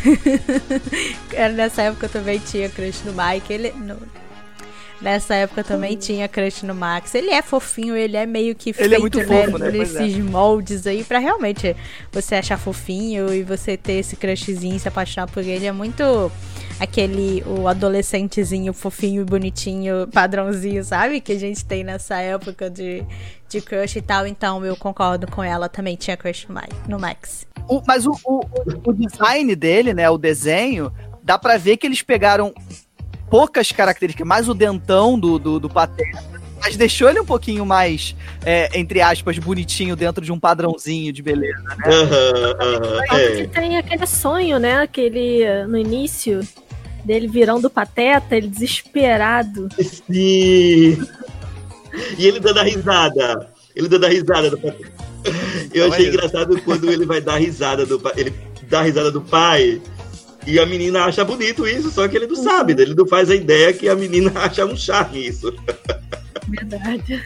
[LAUGHS] Nessa época eu também tinha crush no Mike. Ele. No, nessa época também tinha crush no Max. Ele é fofinho, ele é meio que feito, ele é muito né, fofo, né? Nesses é. moldes aí, pra realmente você achar fofinho e você ter esse crushzinho, se apaixonar por ele. É muito aquele o adolescentezinho fofinho e bonitinho, padrãozinho, sabe? Que a gente tem nessa época de, de crush e tal. Então eu concordo com ela, também tinha crush no Max. O, mas o, o, o, design dele, né? O desenho, dá pra ver que eles pegaram poucas características, mais o dentão do, do, do Pateta, mas deixou ele um pouquinho mais, é, entre aspas, bonitinho dentro de um padrãozinho de beleza, né? Uhum, uhum, é. tem aquele sonho, né? Aquele no início dele virando pateta, ele desesperado. Sim! E ele dando a risada. Ele dando a risada do pateta. Eu achei engraçado quando ele vai dar risada do pai. Ele dá a risada do pai. E a menina acha bonito isso, só que ele não uhum. sabe, ele não faz a ideia que a menina [LAUGHS] acha um charme isso. Verdade.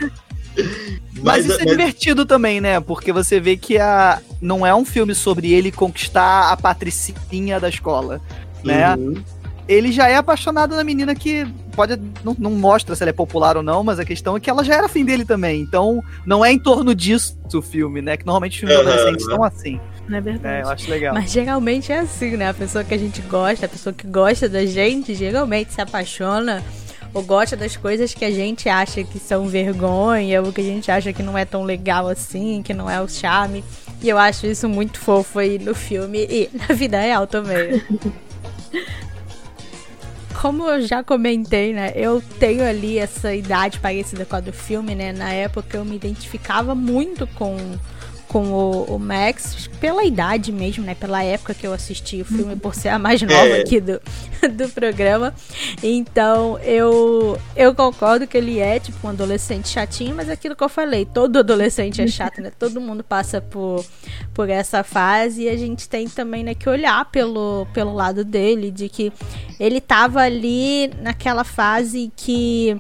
Mas, mas, isso é mas... divertido também, né? Porque você vê que a... não é um filme sobre ele conquistar a patricinha da escola, né? Uhum. Ele já é apaixonado na menina que pode não, não, mostra se ela é popular ou não, mas a questão é que ela já era fim dele também. Então, não é em torno disso o filme, né? Que normalmente os filmes uhum. adolescentes são assim. Não é verdade. É, eu acho legal. Mas geralmente é assim, né? A pessoa que a gente gosta, a pessoa que gosta da gente, geralmente se apaixona ou gosta das coisas que a gente acha que são vergonha, ou que a gente acha que não é tão legal assim, que não é o charme. E eu acho isso muito fofo aí no filme e na vida real também. [LAUGHS] como eu já comentei, né? Eu tenho ali essa idade parecida com a do filme, né? Na época eu me identificava muito com com o, o, Max pela idade mesmo, né? Pela época que eu assisti o filme, por ser a mais nova é. aqui do, [LAUGHS] do programa. Então, eu, eu concordo que ele é, tipo, um adolescente chatinho, mas é aquilo que eu falei, todo adolescente é chato, né? Todo mundo passa por, por essa fase e a gente tem também, né, que olhar pelo, pelo lado dele, de que ele tava ali naquela fase que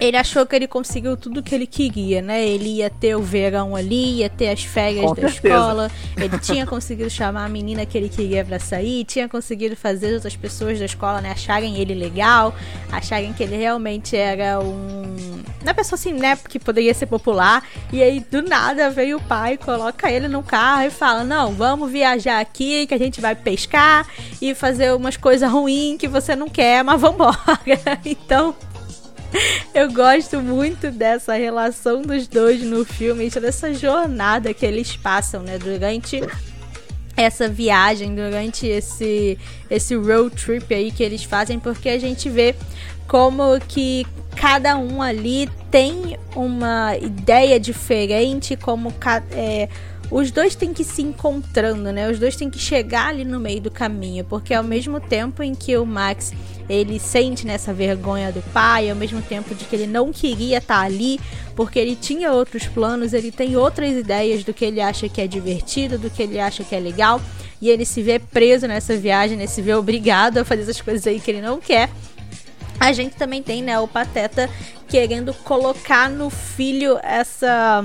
ele achou que ele conseguiu tudo que ele queria, né? Ele ia ter o verão ali, ia ter as férias Com da certeza. escola, ele tinha conseguido chamar a menina que ele queria para sair, tinha conseguido fazer outras pessoas da escola, né, acharem ele legal, acharem que ele realmente era um. Uma pessoa assim, né, que poderia ser popular. E aí, do nada, veio o pai, coloca ele no carro e fala: Não, vamos viajar aqui, que a gente vai pescar e fazer umas coisas ruins que você não quer, mas vambora. [LAUGHS] então. [LAUGHS] Eu gosto muito dessa relação dos dois no filme, dessa jornada que eles passam, né? Durante essa viagem, durante esse, esse road trip aí que eles fazem, porque a gente vê como que cada um ali tem uma ideia diferente, como é, os dois têm que se encontrando, né? Os dois têm que chegar ali no meio do caminho, porque ao mesmo tempo em que o Max ele sente nessa vergonha do pai, ao mesmo tempo de que ele não queria estar ali, porque ele tinha outros planos, ele tem outras ideias do que ele acha que é divertido, do que ele acha que é legal, e ele se vê preso nessa viagem, né? se vê obrigado a fazer essas coisas aí que ele não quer. A gente também tem, né, o Pateta querendo colocar no filho essa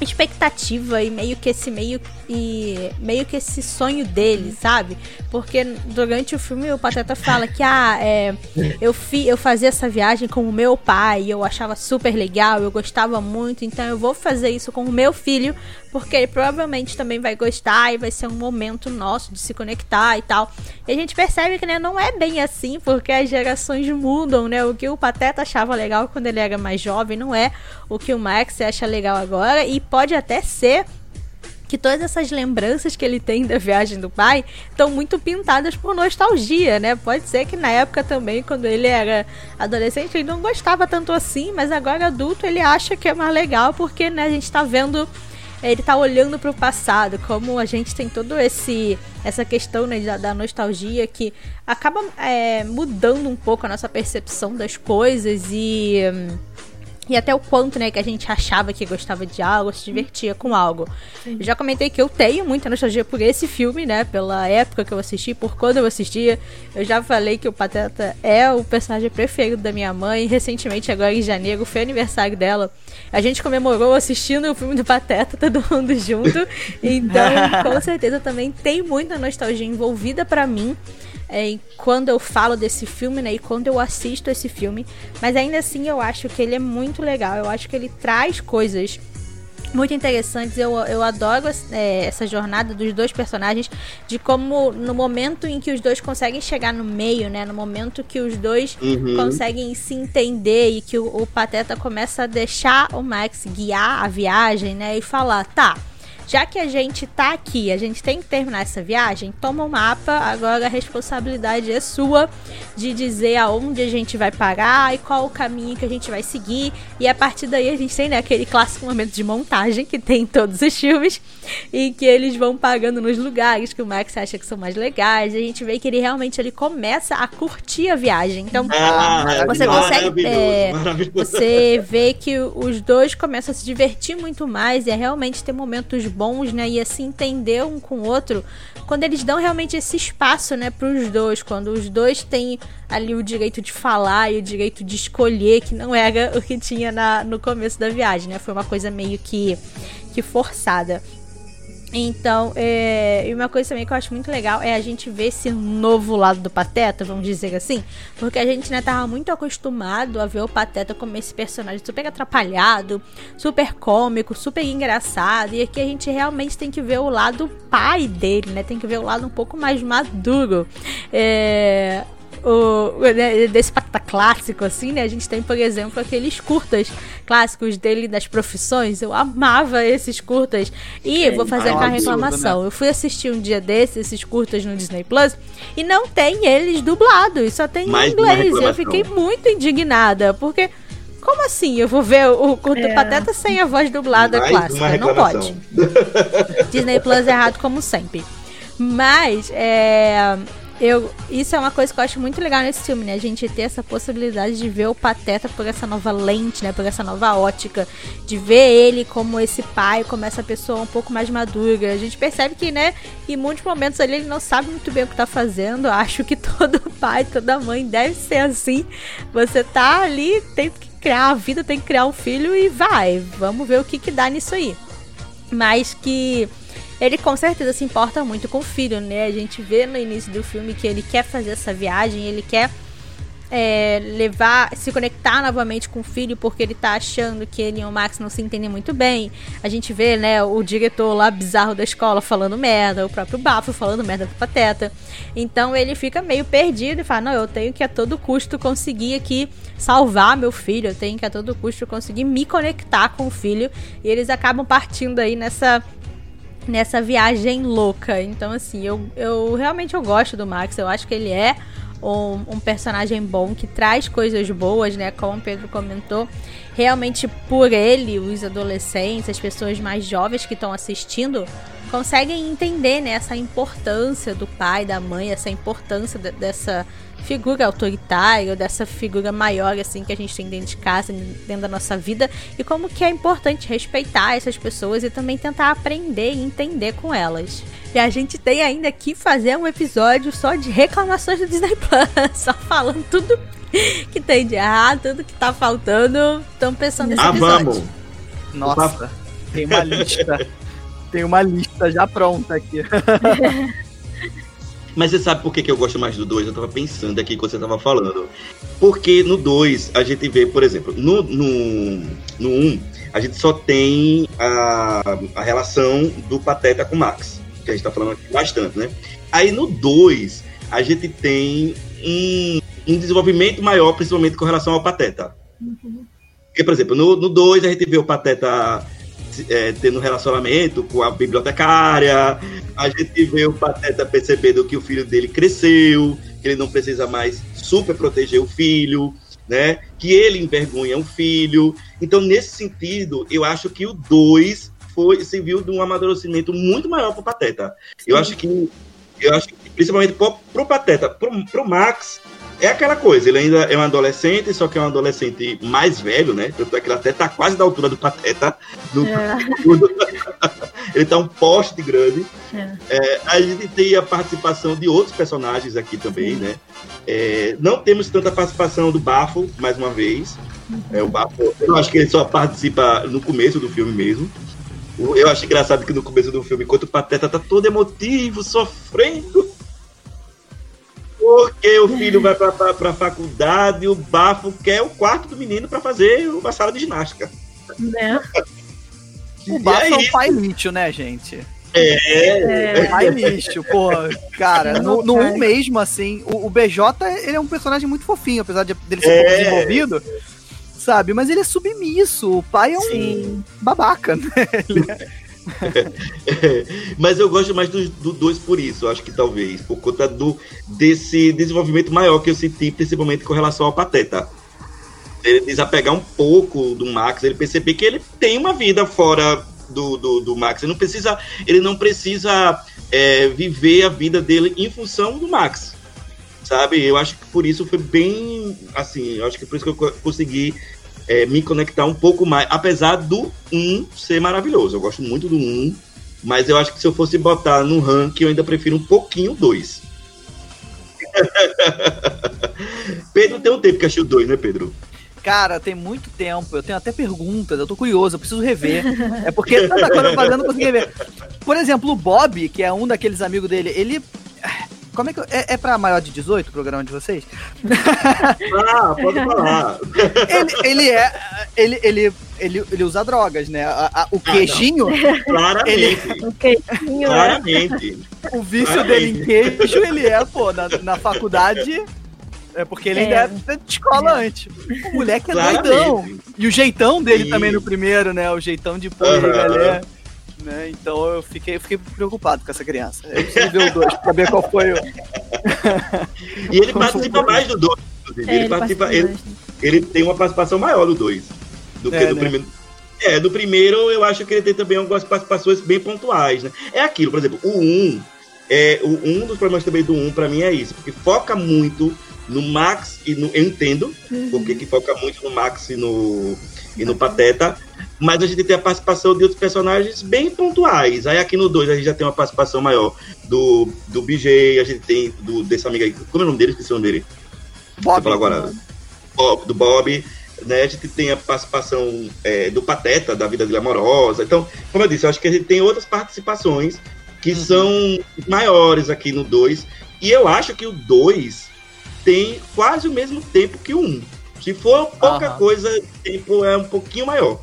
expectativa e meio que esse meio e meio que esse sonho dele, sabe? Porque durante o filme o Pateta fala que ah, é, eu fi, eu fazia essa viagem com o meu pai, eu achava super legal, eu gostava muito, então eu vou fazer isso com o meu filho, porque ele provavelmente também vai gostar e vai ser um momento nosso de se conectar e tal. E a gente percebe que né, não é bem assim, porque as gerações mudam, né? O que o Pateta achava legal quando ele era mais jovem não é o que o Max acha legal agora e pode até ser que todas essas lembranças que ele tem da viagem do pai estão muito pintadas por nostalgia, né? Pode ser que na época também, quando ele era adolescente, ele não gostava tanto assim, mas agora adulto ele acha que é mais legal porque, né, a gente tá vendo ele tá olhando para o passado, como a gente tem todo esse essa questão né, da, da nostalgia que acaba é, mudando um pouco a nossa percepção das coisas e hum, e até o quanto, né, que a gente achava que gostava de algo, se divertia com algo. Eu já comentei que eu tenho muita nostalgia por esse filme, né, pela época que eu assisti, por quando eu assistia. Eu já falei que o Pateta é o personagem preferido da minha mãe. Recentemente, agora em janeiro, foi aniversário dela. A gente comemorou assistindo o filme do Pateta, [LAUGHS] todo mundo junto. Então, [LAUGHS] com certeza também tem muita nostalgia envolvida para mim é, quando eu falo desse filme, né? E quando eu assisto esse filme. Mas ainda assim eu acho que ele é muito legal. Eu acho que ele traz coisas muito interessantes. Eu, eu adoro é, essa jornada dos dois personagens, de como no momento em que os dois conseguem chegar no meio, né? No momento que os dois uhum. conseguem se entender e que o, o Pateta começa a deixar o Max guiar a viagem, né? E falar, tá já que a gente tá aqui, a gente tem que terminar essa viagem, toma o um mapa, agora a responsabilidade é sua de dizer aonde a gente vai parar e qual o caminho que a gente vai seguir. E a partir daí a gente tem né, aquele clássico momento de montagem que tem em todos os filmes, e que eles vão pagando nos lugares que o Max acha que são mais legais. A gente vê que ele realmente ele começa a curtir a viagem. Então, ah, você consegue. É, você vê que os dois começam a se divertir muito mais e a realmente ter momentos bons, né? E assim entender um com o outro quando eles dão realmente esse espaço, né, para os dois, quando os dois têm ali o direito de falar e o direito de escolher, que não era o que tinha na, no começo da viagem, né? Foi uma coisa meio que que forçada. Então, é, e uma coisa também que eu acho muito legal é a gente ver esse novo lado do Pateta, vamos dizer assim. Porque a gente né, tava muito acostumado a ver o Pateta como esse personagem super atrapalhado, super cômico, super engraçado. E aqui a gente realmente tem que ver o lado pai dele, né? Tem que ver o lado um pouco mais maduro. É, o, né, desse pateta clássico, assim, né? A gente tem, por exemplo, aqueles curtas clássicos dele das profissões. Eu amava esses curtas. E vou fazer aquela reclamação. Né? Eu fui assistir um dia desses, esses curtas no Disney Plus, e não tem eles dublados, só tem Mais em inglês. Eu fiquei muito indignada, porque. Como assim? Eu vou ver o curto é. Pateta sem a voz dublada Mais clássica? Não pode. [LAUGHS] Disney Plus é errado como sempre. Mas, é eu, isso é uma coisa que eu acho muito legal nesse filme, né? A gente ter essa possibilidade de ver o Pateta por essa nova lente, né? Por essa nova ótica. De ver ele como esse pai, como essa pessoa um pouco mais madura. A gente percebe que, né? Em muitos momentos ali ele não sabe muito bem o que tá fazendo. Acho que [LAUGHS] todo pai, toda mãe deve ser assim. Você tá ali, tem que criar a vida, tem que criar um filho e vai. Vamos ver o que que dá nisso aí. Mas que ele com certeza se importa muito com o filho, né? A gente vê no início do filme que ele quer fazer essa viagem, ele quer é, levar, se conectar novamente com o filho porque ele tá achando que ele e o Max não se entendem muito bem. A gente vê, né, o diretor lá bizarro da escola falando merda, o próprio Bafo falando merda do Pateta. Então ele fica meio perdido e fala: Não, eu tenho que a todo custo conseguir aqui salvar meu filho, eu tenho que a todo custo conseguir me conectar com o filho. E eles acabam partindo aí nessa nessa viagem louca. Então, assim, eu, eu realmente eu gosto do Max. Eu acho que ele é um, um personagem bom que traz coisas boas, né? Como o Pedro comentou. Realmente, por ele, os adolescentes, as pessoas mais jovens que estão assistindo, conseguem entender né, essa importância do pai, da mãe, essa importância de, dessa figura autoritária, dessa figura maior assim que a gente tem dentro de casa, dentro da nossa vida, e como que é importante respeitar essas pessoas e também tentar aprender e entender com elas. E a gente tem ainda que fazer um episódio só de reclamações do Disney Plus, [LAUGHS] só falando tudo que tem de errado, tudo que tá faltando. Estão pensando nesse Ah, episódio. vamos. Nossa, tem uma lista. [LAUGHS] tem uma lista já pronta aqui. [LAUGHS] Mas você sabe por que, que eu gosto mais do 2? Eu tava pensando aqui quando você tava falando. Porque no 2 a gente vê, por exemplo, no 1 no, no um, a gente só tem a, a relação do Pateta com o Max. Que a gente tá falando aqui bastante, né? Aí no 2 a gente tem um, um desenvolvimento maior, principalmente com relação ao Pateta. Porque, por exemplo, no 2 a gente vê o Pateta é, tendo um relacionamento com a bibliotecária, a gente vê o Pateta percebendo que o filho dele cresceu, que ele não precisa mais super proteger o filho, né? Que ele envergonha o filho. Então, nesse sentido, eu acho que o 2 foi serviu de um amadurecimento muito maior pro Pateta. Eu acho que eu acho que principalmente pro, pro Pateta, pro, pro Max, é aquela coisa, ele ainda é um adolescente, só que é um adolescente mais velho, né? Tanto é que ele até tá quase da altura do Pateta. No... É. [LAUGHS] ele tá um poste grande. É. É, a gente tem a participação de outros personagens aqui também, né? É, não temos tanta participação do Bafo, mais uma vez. É, o Bafo, eu acho que ele só participa no começo do filme mesmo. Eu acho engraçado que no começo do filme, enquanto o Pateta tá todo emotivo, sofrendo, porque o filho vai pra, pra, pra faculdade e o Bafo quer o quarto do menino pra fazer uma sala de ginástica. Né? O Bafo é aí? um pai lixo, né, gente? É, É. Pai lixo, pô. Cara, no, no Cara. 1 mesmo, assim, o, o BJ, ele é um personagem muito fofinho, apesar de, dele ser É. pouco desenvolvido, sabe? Mas ele é submisso. O pai é um Sim. babaca, né? [LAUGHS] Mas eu gosto mais do, do dois por isso, acho que talvez, por conta do, desse desenvolvimento maior que eu senti, principalmente com relação ao Pateta. Ele desapegar um pouco do Max, ele perceber que ele tem uma vida fora do, do, do Max. Ele não precisa, ele não precisa é, viver a vida dele em função do Max. Sabe? Eu acho que por isso foi bem assim, eu acho que por isso que eu co- consegui é, me conectar um pouco mais, apesar do 1 ser maravilhoso. Eu gosto muito do 1, mas eu acho que se eu fosse botar no ranking, eu ainda prefiro um pouquinho o 2. [LAUGHS] Pedro tem um tempo que achou o 2, né, Pedro? Cara, tem muito tempo. Eu tenho até perguntas, eu tô curioso, eu preciso rever. É porque tanta coisa fazendo, eu não consegui rever. Por exemplo, o Bob, que é um daqueles amigos dele, ele. Como é que. eu- É, é pra maior de 18 o programa de vocês? [LAUGHS] Ah, pode falar. Ele, ele é. Ele, ele, ele, ele usa drogas, né? A- a- o Ah, queijinho, Claramente. [LAUGHS] O queixinho, né? Claramente. o vício Claramente. dele em queijo, ele é, pô, na, na faculdade. É porque ele ainda É. é de escola antes. O moleque é doidão. Claramente. E o jeitão dele Sim. também no primeiro, né? O jeitão de pô, Aham. galera. Né? Então eu fiquei, eu fiquei preocupado com essa criança. Eu preciso ver o dois pra ver qual foi o. [LAUGHS] E ele participa mais do 2. inclusive. É, ele, ele participa, ele, né? ele tem uma participação maior do 2 do que É, do né? primeiro. É, do primeiro eu acho que ele tem também algumas participações bem pontuais, né? É aquilo, por exemplo, o 1, um, é, o, um dos problemas também do 1 um, pra mim é isso, porque foca muito no Max e no. Eu entendo porque que foca muito no Max e no, e no Pateta, mas a gente tem a participação de outros personagens bem pontuais. Aí aqui no 2 a gente já tem uma participação maior do, do BJ, a gente tem do, desse amigo aí. Como é o nome dele? Esqueci o nome dele. Você Bob. agora. Bob, do Bob. Né, a gente tem a participação é, do Pateta, da vida dele amorosa. Então, como eu disse, eu acho que a gente tem outras participações que Uhum. são maiores aqui no 2. E eu acho que o 2 tem quase o mesmo tempo que o 1. Um. Se for pouca Aham. coisa, o tempo é um pouquinho maior.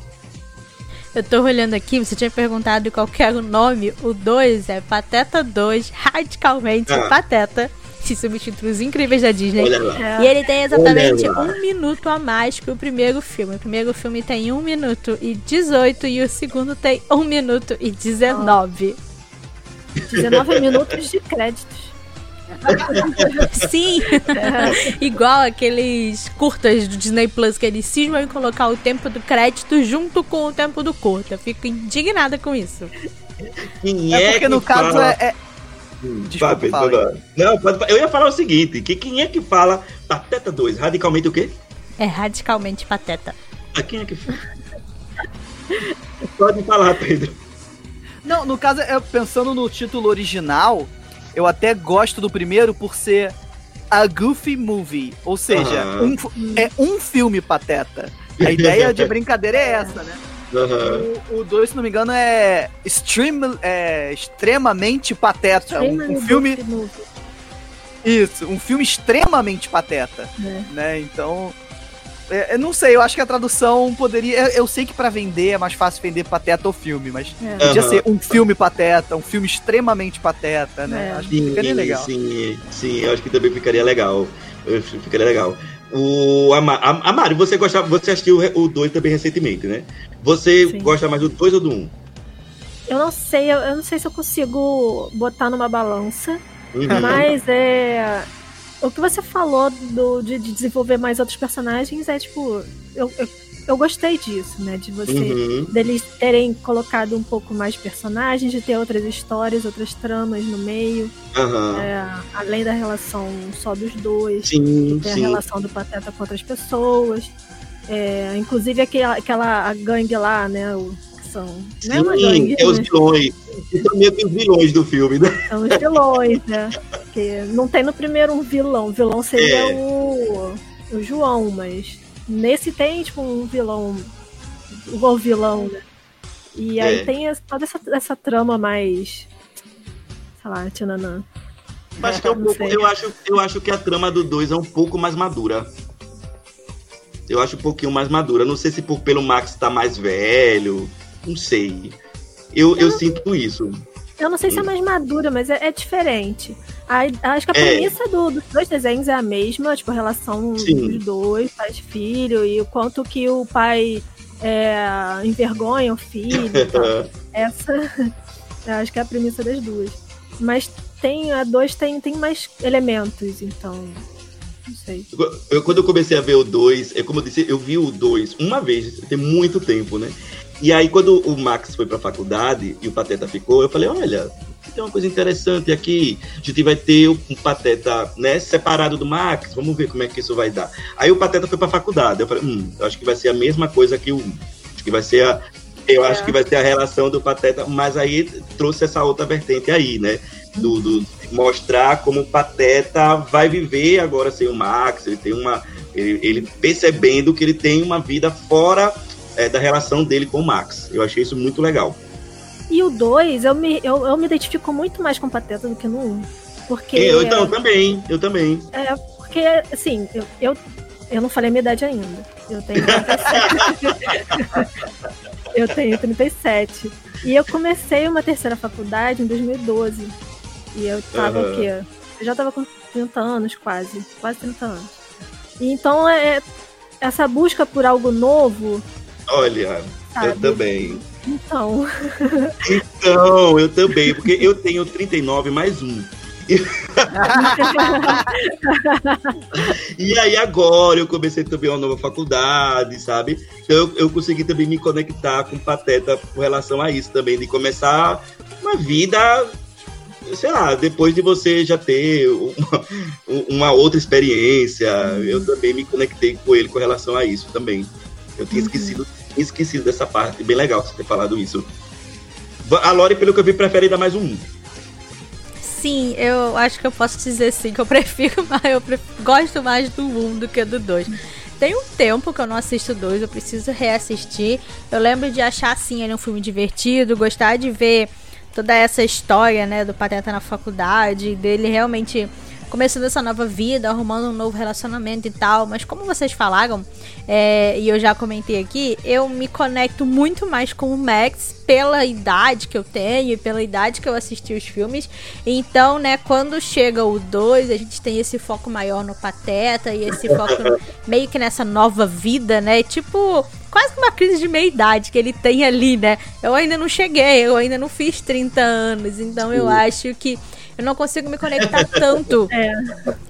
Eu tô olhando aqui, você tinha perguntado qual que era o nome. O 2 é Pateta 2, radicalmente Ah. Pateta. Se substitui os incríveis da Disney. Olha lá. E ele tem exatamente Olha lá. um minuto a mais que o primeiro filme. O primeiro filme tem 1 minuto e 18 e o segundo tem 1 minuto e 19. 19 minutos de créditos. [LAUGHS] Sim, [LAUGHS] igual aqueles curtas do Disney Plus que eles cismam em colocar o tempo do crédito junto com o tempo do curta. Eu fico indignada com isso. Quem É é, porque que no caso fala... é. é- Hum, Desculpa, fala, fala. Não, pode- eu ia falar o seguinte: que quem é que fala Pateta 2? Radicalmente o quê? É radicalmente pateta. Ah, quem é que fala? Pode falar, Pedro. Não, no caso, é, pensando no título original, eu até gosto do primeiro por ser a Goofy Movie. Ou seja, um é um filme pateta. A ideia de brincadeira é essa, né? O 2, se não me engano, é, extreme, é extremamente pateta. Um, um filme. Isso, um filme extremamente pateta. É. Né? Então. É, eu não sei, eu acho que a tradução poderia. Eu, eu sei que pra vender é mais fácil vender pateta ou filme, mas É. podia Aham. ser um filme pateta, um filme extremamente pateta, né? É. Acho que ficaria legal. Sim, sim, eu acho que também ficaria legal. Eu acho que Ficaria legal. O Ama- Am- Amaro, você gosta, você assistiu o 2 também recentemente, né? Você Sim. gosta mais do 2 ou do 1? Um? Eu não sei, eu, eu não sei se eu consigo botar numa balança, Uhum. mas é. O que você falou do, de, de desenvolver mais outros personagens é tipo. Eu, eu, eu gostei disso, né? De você. Uhum. Deles terem colocado um pouco mais personagens, de ter outras histórias, outras tramas no meio, Aham. é, além da relação só dos dois. Sim, Tem a relação do Pateta com outras pessoas. É, inclusive aquela, aquela gangue lá, né? O, são. É uma Sim, gangue, é os né? vilões. São meio que os vilões do filme, né? São os vilões, né? Porque não tem no primeiro um vilão. O vilão seria É. o, o João, mas nesse tem, tipo, um vilão. O vilão, né? E aí É. tem toda essa, essa trama mais. Sei lá, tchananã. Acho que é um pouco, eu, acho, eu acho que a trama do 2 é um pouco mais madura. Eu acho um pouquinho mais madura. Não sei se por, pelo Max estar mais velho. Não sei. Eu, eu sinto isso. Eu não sei se é mais madura, mas é, é diferente. A- acho que a É. premissa do- dos dois desenhos é a mesma, tipo, a relação Sim. dos dois, pai e filho, e o quanto que o pai é, envergonha o filho. [LAUGHS] Essa eu acho que é a premissa das duas. Mas tem a dois tem, tem mais elementos, então. Não sei. Eu, quando eu comecei a ver o 2, é como eu disse, eu vi o 2 uma vez, tem muito tempo, né? E aí, quando o Max foi pra faculdade e o Pateta ficou, eu falei: olha, tem uma coisa interessante aqui. A gente vai ter um Pateta né, separado do Max, vamos ver como é que isso vai dar. Aí o Pateta foi pra faculdade. Eu falei: hum, acho que vai ser a mesma coisa que o 1. Acho que vai ser a. Eu acho que vai ser a relação do Pateta, mas aí trouxe essa outra vertente aí, né? Do, do- mostrar como o Pateta vai viver agora sem o Max, ele tem uma. Ele, ele percebendo que ele tem uma vida fora é, da relação dele com o Max. Eu achei isso muito legal. E o 2, eu me, eu, eu me identifico muito mais com o Pateta do que no 1. Um, porque. Eu então também, eu também. É, porque, assim, eu, eu, eu não falei a minha idade ainda. Eu tenho 37. [LAUGHS] eu tenho 37. E eu comecei uma terceira faculdade em 2012. E eu tava Aham. o quê? Eu já tava com 30 anos, quase. Quase 30 anos. E então, é, essa busca por algo novo, Olha, sabe? eu também. Então, Então, eu também, porque eu tenho 39 mais um. E aí agora eu comecei também uma nova faculdade, sabe? Então eu, eu consegui também me conectar com o Pateta com relação a isso também, de começar uma vida, sei lá, depois de você já ter uma, uma outra experiência, eu também me conectei com ele com relação a isso também. Eu tinha esquecido, tinha esquecido dessa parte, bem legal você ter falado isso. A Lori, pelo que eu vi, prefere dar mais um. Sim, eu acho que eu posso dizer sim que eu [LAUGHS] prefiro mais, eu pref- gosto mais do 1 do que do 2. Tem um tempo que eu não assisto 2, eu preciso reassistir. Eu lembro de achar assim ele um filme divertido, gostar de ver toda essa história, né, do Pateta na faculdade, dele realmente começando essa nova vida, arrumando um novo relacionamento e tal. Mas como vocês falaram, é, e eu já comentei aqui, eu me conecto muito mais com o Max pela idade que eu tenho e pela idade que eu assisti os filmes. Então, né, quando chega o 2, a gente tem esse foco maior no Pateta e esse foco no- meio que nessa nova vida, né? Tipo, quase uma crise de meia-idade que ele tem ali, né? Eu ainda não cheguei, eu ainda não fiz 30 anos, então eu acho que eu não consigo me conectar [LAUGHS] tanto É.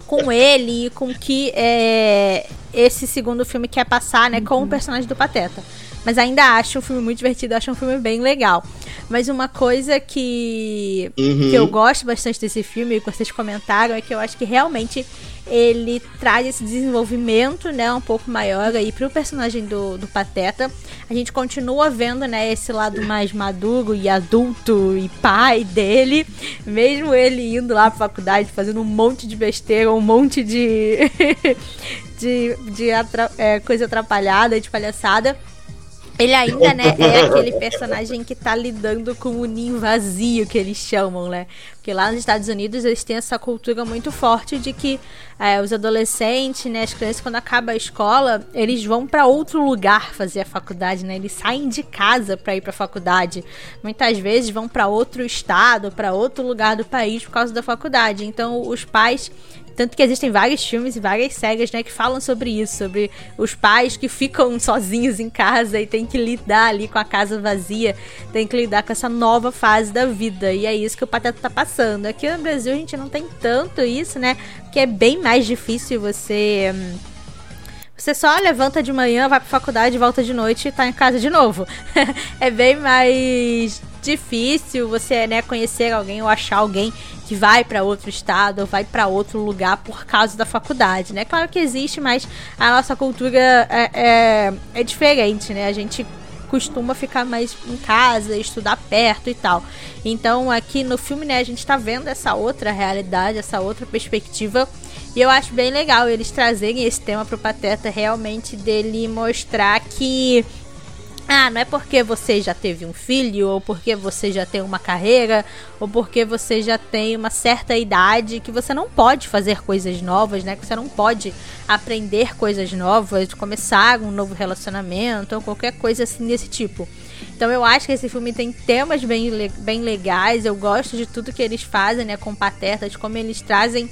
com ele e com que é, esse segundo filme quer passar, né, com o personagem do Pateta. Mas ainda acho um filme muito divertido, acho um filme bem legal. Mas uma coisa que, Uhum. que eu gosto bastante desse filme, que vocês comentaram, é que eu acho que realmente ele traz esse desenvolvimento, né, um pouco maior aí pro personagem do, do Pateta. A gente continua vendo, né, esse lado mais maduro e adulto e pai dele, mesmo ele indo lá pra faculdade, fazendo um monte de besteira, um monte de [LAUGHS] de, de atra- é, coisa atrapalhada, de palhaçada. Ele ainda, né, [LAUGHS] é aquele personagem que tá lidando com o ninho vazio que eles chamam, né? Porque lá nos Estados Unidos eles têm essa cultura muito forte de que é, os adolescentes, né, as crianças, quando acaba a escola, eles vão pra outro lugar fazer a faculdade, né? Eles saem de casa pra ir pra faculdade. Muitas vezes vão pra outro estado, pra outro lugar do país por causa da faculdade. Então os pais tanto que existem vários filmes e várias séries, né, que falam sobre isso, sobre os pais que ficam sozinhos em casa e tem que lidar ali com a casa vazia, tem que lidar com essa nova fase da vida. E é isso que o Pateta tá passando. Aqui no Brasil a gente não tem tanto isso, né? Porque é bem mais difícil você hum, você só levanta de manhã, vai pra faculdade, volta de noite e tá em casa de novo. [LAUGHS] é bem mais difícil você, né, conhecer alguém ou achar alguém que vai pra outro estado ou vai pra outro lugar por causa da faculdade, né? Claro que existe, mas a nossa cultura é, é, é diferente, né? A gente costuma ficar mais em casa, estudar perto e tal. Então, aqui no filme, né, a gente tá vendo essa outra realidade, essa outra perspectiva. E eu acho bem legal eles trazerem esse tema pro Pateta, realmente dele mostrar que. Ah, não é porque você já teve um filho, ou porque você já tem uma carreira, ou porque você já tem uma certa idade que você não pode fazer coisas novas, né? Que você não pode aprender coisas novas, começar um novo relacionamento, ou qualquer coisa assim desse tipo. Então eu acho que esse filme tem temas bem, bem legais. Eu gosto de tudo que eles fazem, né, com o Pateta, de como eles trazem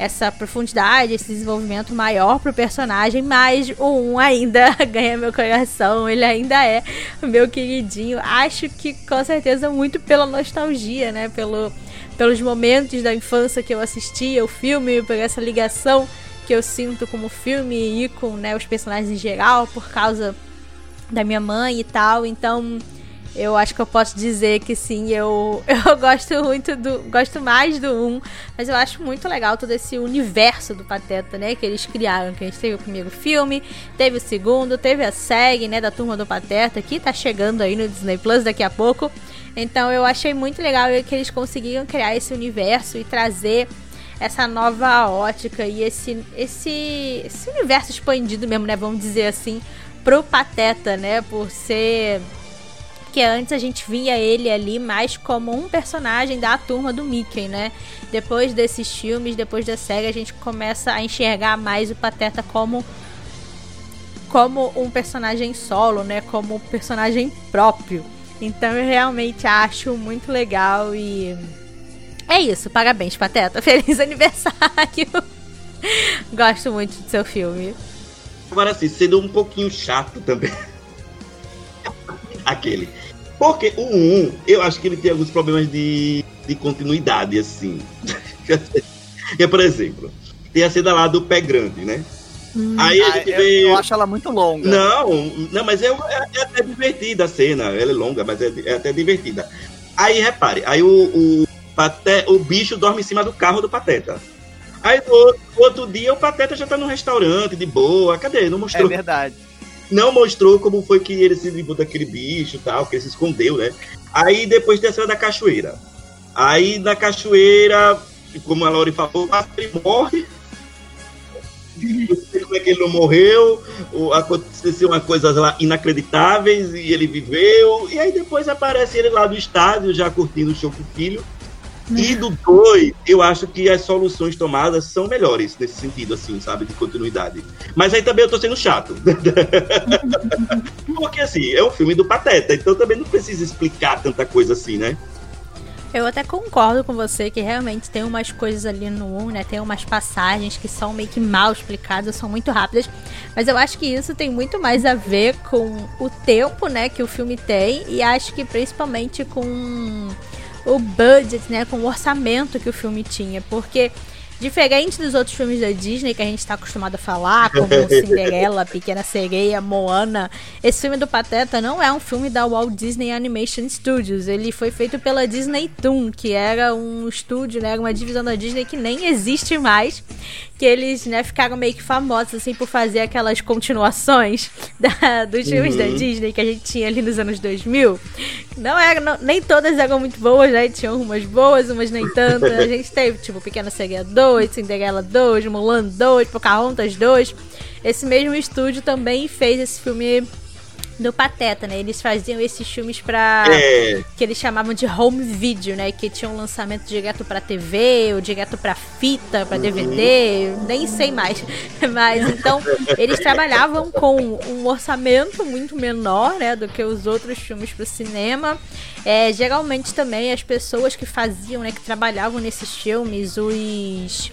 essa profundidade, esse desenvolvimento maior pro personagem, mas o 1 ainda [LAUGHS] ganha meu coração, ele ainda é meu queridinho. Acho que com certeza muito pela nostalgia, né? Pelo, pelos momentos da infância que eu assistia o filme, por essa ligação que eu sinto com o filme e com né, os personagens em geral, por causa da minha mãe e tal. Então, eu acho que eu posso dizer que sim, eu, [LAUGHS] eu gosto muito do. Gosto mais do 1, mas eu acho muito legal todo esse universo do Pateta, né? Que eles criaram. Que a gente teve o primeiro filme, teve o segundo, teve a SEG, né? Da turma do Pateta, que tá chegando aí no Disney Plus daqui a pouco. Então eu achei muito legal que eles conseguiram criar esse universo e trazer essa nova ótica e esse, esse, esse universo expandido mesmo, né? Vamos dizer assim, pro Pateta, né? Por ser que antes a gente via ele ali mais como um personagem da turma do Mickey, né? Depois desses filmes, depois da série, a gente começa a enxergar mais o Pateta como como um personagem solo, né? Como um personagem próprio. Então eu realmente acho muito legal e é isso. Parabéns, Pateta. [LAUGHS] Feliz aniversário. [LAUGHS] Gosto muito do seu filme. Agora assim, sendo um pouquinho chato também. [LAUGHS] Aquele. Porque o 1, eu acho que ele tem alguns problemas de, de continuidade, assim. [LAUGHS] que, por exemplo, tem a cena lá do pé grande, né? Aí a Ah, gente eu, vê. eu acho ela muito longa. Não, não, mas é, é, é até divertida a cena. Ela é longa, mas é, é até divertida. Aí repare, aí o, o, Pate- o bicho dorme em cima do carro do Pateta. Aí no outro, outro dia o Pateta já tá no restaurante, de boa. Cadê? Não É mostrou. verdade. Não mostrou como foi que ele se livrou daquele bicho tal, que ele se escondeu, né? Aí depois tem a cena da cachoeira. Aí na cachoeira, como a Lori falou, ele morre. Não sei como é que ele não morreu. Aconteceu umas coisas lá inacreditáveis e ele viveu. E aí depois aparece ele lá do estádio, já curtindo o show com o filho. E do 2, eu acho que as soluções tomadas são melhores nesse sentido, assim, sabe, de continuidade. Mas aí também eu tô sendo chato. [LAUGHS] Porque, assim, é um filme do Pateta, então também não precisa explicar tanta coisa assim, né? Eu até concordo com você que realmente tem umas coisas ali no 1, né? Tem umas passagens que são meio que mal explicadas, são muito rápidas. Mas eu acho que isso tem muito mais a ver com o tempo, né, que o filme tem. E acho que principalmente com o budget, né, com o orçamento que o filme tinha, porque Diferente dos outros filmes da Disney que a gente está acostumado a falar, como [LAUGHS] Cinderela, Pequena Sereia, Moana, esse filme do Pateta não é um filme da Walt Disney Animation Studios. Ele foi feito pela Disney Toon, que era um estúdio, né, uma divisão da Disney que nem existe mais, que eles, né, ficaram meio que famosos assim por fazer aquelas continuações [LAUGHS] da, dos filmes da uhum. Disney que a gente tinha ali nos anos 2000. Não era, não, nem todas eram muito boas, né? Tinham umas boas, umas nem tantas. A gente teve, tipo, Pequena Sereia 2, 2, Cinderela 2, Mulan 2, Pocahontas 2. Esse mesmo estúdio também fez esse filme do Pateta, né? Eles faziam esses filmes pra. É. que eles chamavam de home video, né? Que tinham um lançamento direto pra TV, ou direto pra fita, pra uhum. DVD, nem sei mais. [LAUGHS] Mas então, eles trabalhavam com um orçamento muito menor, né? Do que os outros filmes pro cinema. É, geralmente também as pessoas que faziam, né? Que trabalhavam nesses filmes, os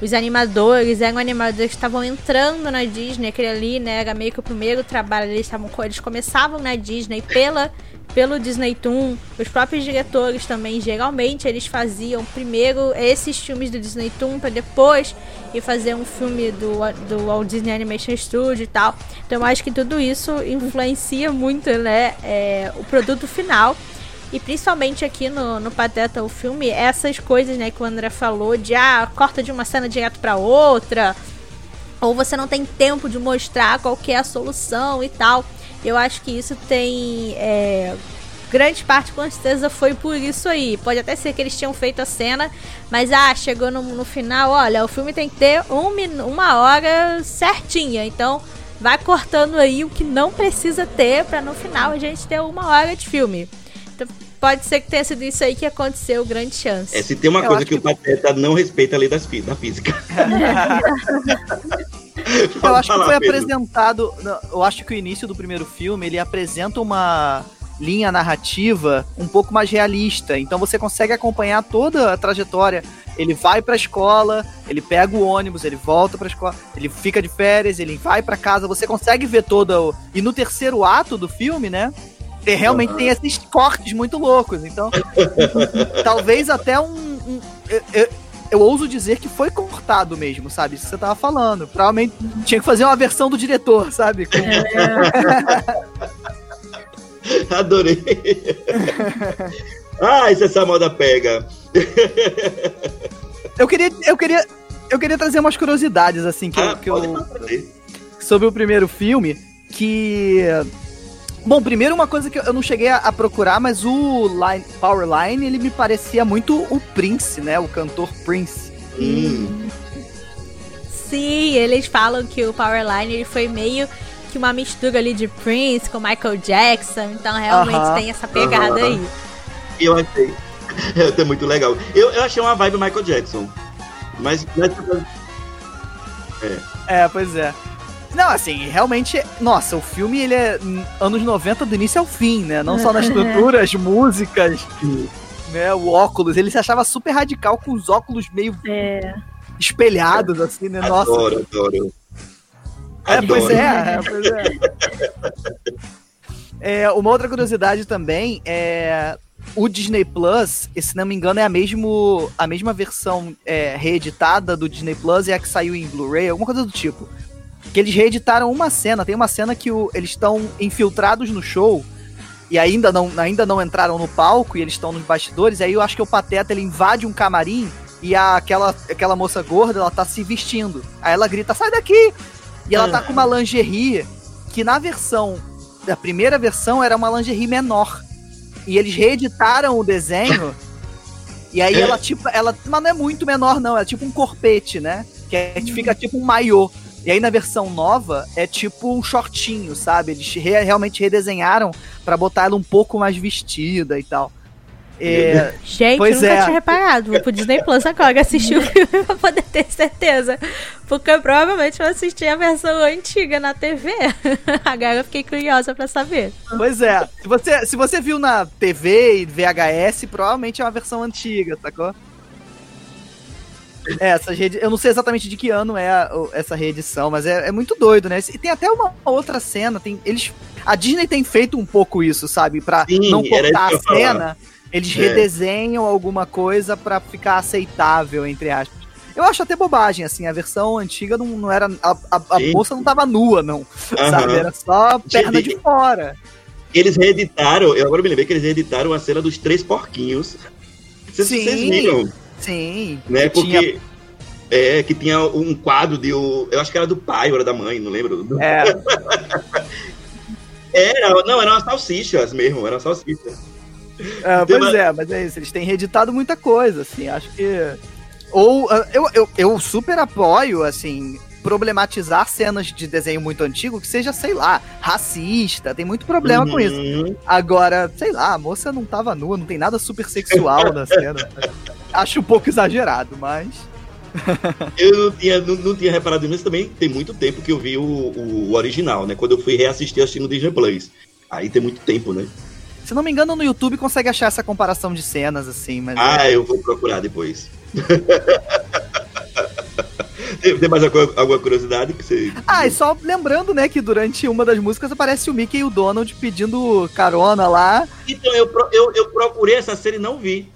os animadores eram animadores que estavam entrando na Disney, aquele ali, né, era meio que o primeiro trabalho, eles, estavam, eles começavam na Disney pela, pelo Disney Toon, os próprios diretores também, geralmente, eles faziam primeiro esses filmes do Disney Toon para depois ir fazer um filme do, do Walt Disney Animation Studio e tal. Então eu acho que tudo isso influencia muito, né, é, o produto final. E principalmente aqui no, no Pateta, o filme, essas coisas, né, que o André falou, de ah, corta de uma cena direto para outra, ou você não tem tempo de mostrar qual é a solução e tal. Eu acho que isso tem. É, grande parte, com certeza, foi por isso aí. Pode até ser que eles tinham feito a cena, mas ah, chegou no, no final, olha, o filme tem que ter um, uma hora certinha. Então, vai cortando aí o que não precisa ter para no final a gente ter uma hora de filme. Então, pode ser que tenha sido isso aí que aconteceu, grande chance. É, se tem uma eu coisa que, que, o Pateta não respeita a lei das, da física. [LAUGHS] eu acho que foi apresentado. Eu acho que o início do primeiro filme ele apresenta uma linha narrativa um pouco mais realista. Então você consegue acompanhar toda a trajetória. Ele vai para a escola, ele pega o ônibus, ele volta para a escola, ele fica de férias, ele vai para casa. Você consegue ver toda o... e no terceiro ato do filme, né? Tem, realmente uhum. tem esses cortes muito loucos. Então, [LAUGHS] talvez até um. um eu, eu, eu, ouso dizer que foi cortado mesmo, sabe? Isso que você tava falando. Provavelmente tinha que fazer uma versão do diretor, sabe? Com... É. [LAUGHS] Adorei. ah, isso essa moda pega. eu queria, eu queria, eu queria trazer umas curiosidades assim que, ah, eu, que eu sobre o primeiro filme que Bom, primeiro uma coisa que eu não cheguei a, a procurar, mas o line, Powerline, ele me parecia muito o Prince, né? O cantor Prince. Hum. Sim, eles falam que o Powerline ele foi meio que uma mistura ali de Prince com Michael Jackson, então realmente uh -huh. tem essa pegada uh -huh. aí. Eu achei. [LAUGHS] É muito legal. Eu, eu achei uma vibe Michael Jackson. Mas. É. é, pois é. Não, assim, realmente, nossa, o filme ele é anos 90 do início ao fim, né? Não só nas [LAUGHS] estruturas, músicas, né? O óculos. Ele se achava super radical com os óculos meio é. espelhados, assim, né? Nossa. Adoro, adoro. É, pois é, é, pois é. é. Uma outra curiosidade também é o Disney Plus, se não me engano, é a, mesmo, a mesma versão é, reeditada do Disney Plus, é a que saiu em Blu-ray, alguma coisa do tipo que eles reeditaram uma cena. Tem uma cena que o, eles estão infiltrados no show e ainda não, ainda não entraram no palco e eles estão nos bastidores. aí eu acho que o Pateta ele invade um camarim e a, aquela, aquela moça gorda ela tá se vestindo. Aí ela grita: sai daqui! E ela tá com uma lingerie que na versão, da primeira versão, era uma lingerie menor. E eles reeditaram o desenho. e aí ela, tipo, ela. Mas não é muito menor, não. É tipo um corpete, né? Que é, fica tipo um maiô. E aí na versão nova é tipo um shortinho, sabe? Eles re realmente redesenharam para botar ela um pouco mais vestida e tal. É, Gente, pois nunca é. tinha reparado. Vou pro Disney Plus agora assistir o [LAUGHS] filme pra poder ter certeza. Porque eu provavelmente vou assistir a versão antiga na TV. [LAUGHS] agora eu fiquei curiosa pra saber. Pois é. Se você, se você viu na TV e VHS, provavelmente é uma versão antiga, sacou? É, essa rede, eu não sei exatamente de que ano é a, essa reedição, mas é, é, muito doido, né? E tem até uma outra cena, tem eles a Disney tem feito um pouco isso, sabe, para não cortar a cena. Eles É. redesenham alguma coisa pra ficar aceitável, entre aspas. Eu acho até bobagem, assim, a versão antiga não, não era. A, a, a não tava nua, não. Aham. Sabe? Era só perna de fora. Eles reeditaram, eu agora me lembrei que eles reeditaram a cena dos três porquinhos. Vocês, Sim. vocês viram, Sim. né? que tinha- Porque. É, que tinha um quadro de. o- Eu acho que era do pai ou era da mãe, não lembro. É, [LAUGHS] Era, não, eram as salsichas mesmo, eram salsichas. é, pois uma- é, mas é isso. Eles têm reeditado muita coisa, assim. Acho que. Ou. ah, Eu, eu, eu super apoio, assim. Problematizar cenas de desenho muito antigo que seja, sei lá, racista, tem muito problema com isso. Uhum. Agora, sei lá, a moça não tava nua, não tem nada super sexual na cena. [LAUGHS] Acho um pouco exagerado, mas. Eu não tinha, não, não tinha reparado nisso também. Tem muito tempo que eu vi o, o, original, né? Quando eu fui reassistir assistindo no Disney Plus. Aí tem muito tempo, né? Se não me engano, no YouTube consegue achar essa comparação de cenas, assim, mas. Ah, eu vou procurar depois. [LAUGHS] tem, mais alguma, alguma curiosidade que você. Ah, e só lembrando, né, que durante uma das músicas aparece o Mickey e o Donald pedindo carona lá. Então, eu, eu, eu procurei essa série e não vi.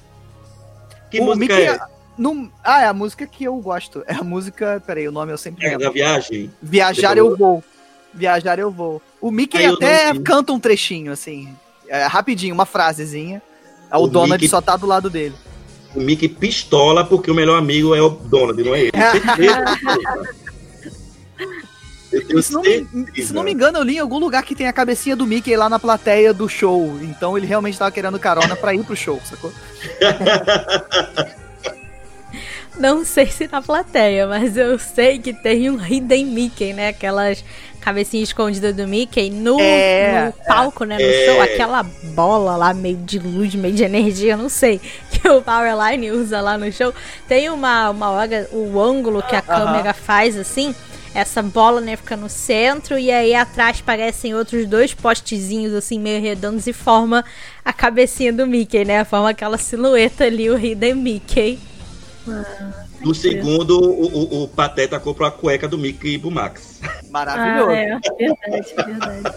Que o música Mickey. é? Não... Ah, é a música que eu gosto. É a música. Peraí, o nome eu sempre É lembro. da viagem? Viajar eu vou. Viajar eu vou. O Mickey Ah, até canta um trechinho, assim. É, rapidinho, uma frasezinha. Aí o, O Donald Mickey- só tá do lado dele. O Mickey pistola porque o melhor amigo é o Donald, não é ele. [LAUGHS] Se não, me, se não me engano, eu li em algum lugar que tem a cabecinha do Mickey lá na plateia do show. Então ele realmente tava querendo carona pra ir pro show, sacou? [LAUGHS] Não sei se na plateia, mas eu sei que tem um Hidden Mickey, né? Aquelas cabecinhas escondidas do Mickey no, É, no palco, né? No é. show. Aquela bola lá, meio de luz, meio de energia, não sei. [LAUGHS] Que o Powerline usa lá no show. Tem uma, uma hora, o ângulo que a câmera faz assim. Essa bola, né, fica no centro e aí atrás parecem outros dois postezinhos assim meio redondos e forma a cabecinha do Mickey, né? Forma aquela silhueta ali, o Hidden Mickey. No segundo, o, o, o Pateta comprou a cueca do Mickey pro Max. [LAUGHS] Maravilhoso. Ah, é, verdade, verdade.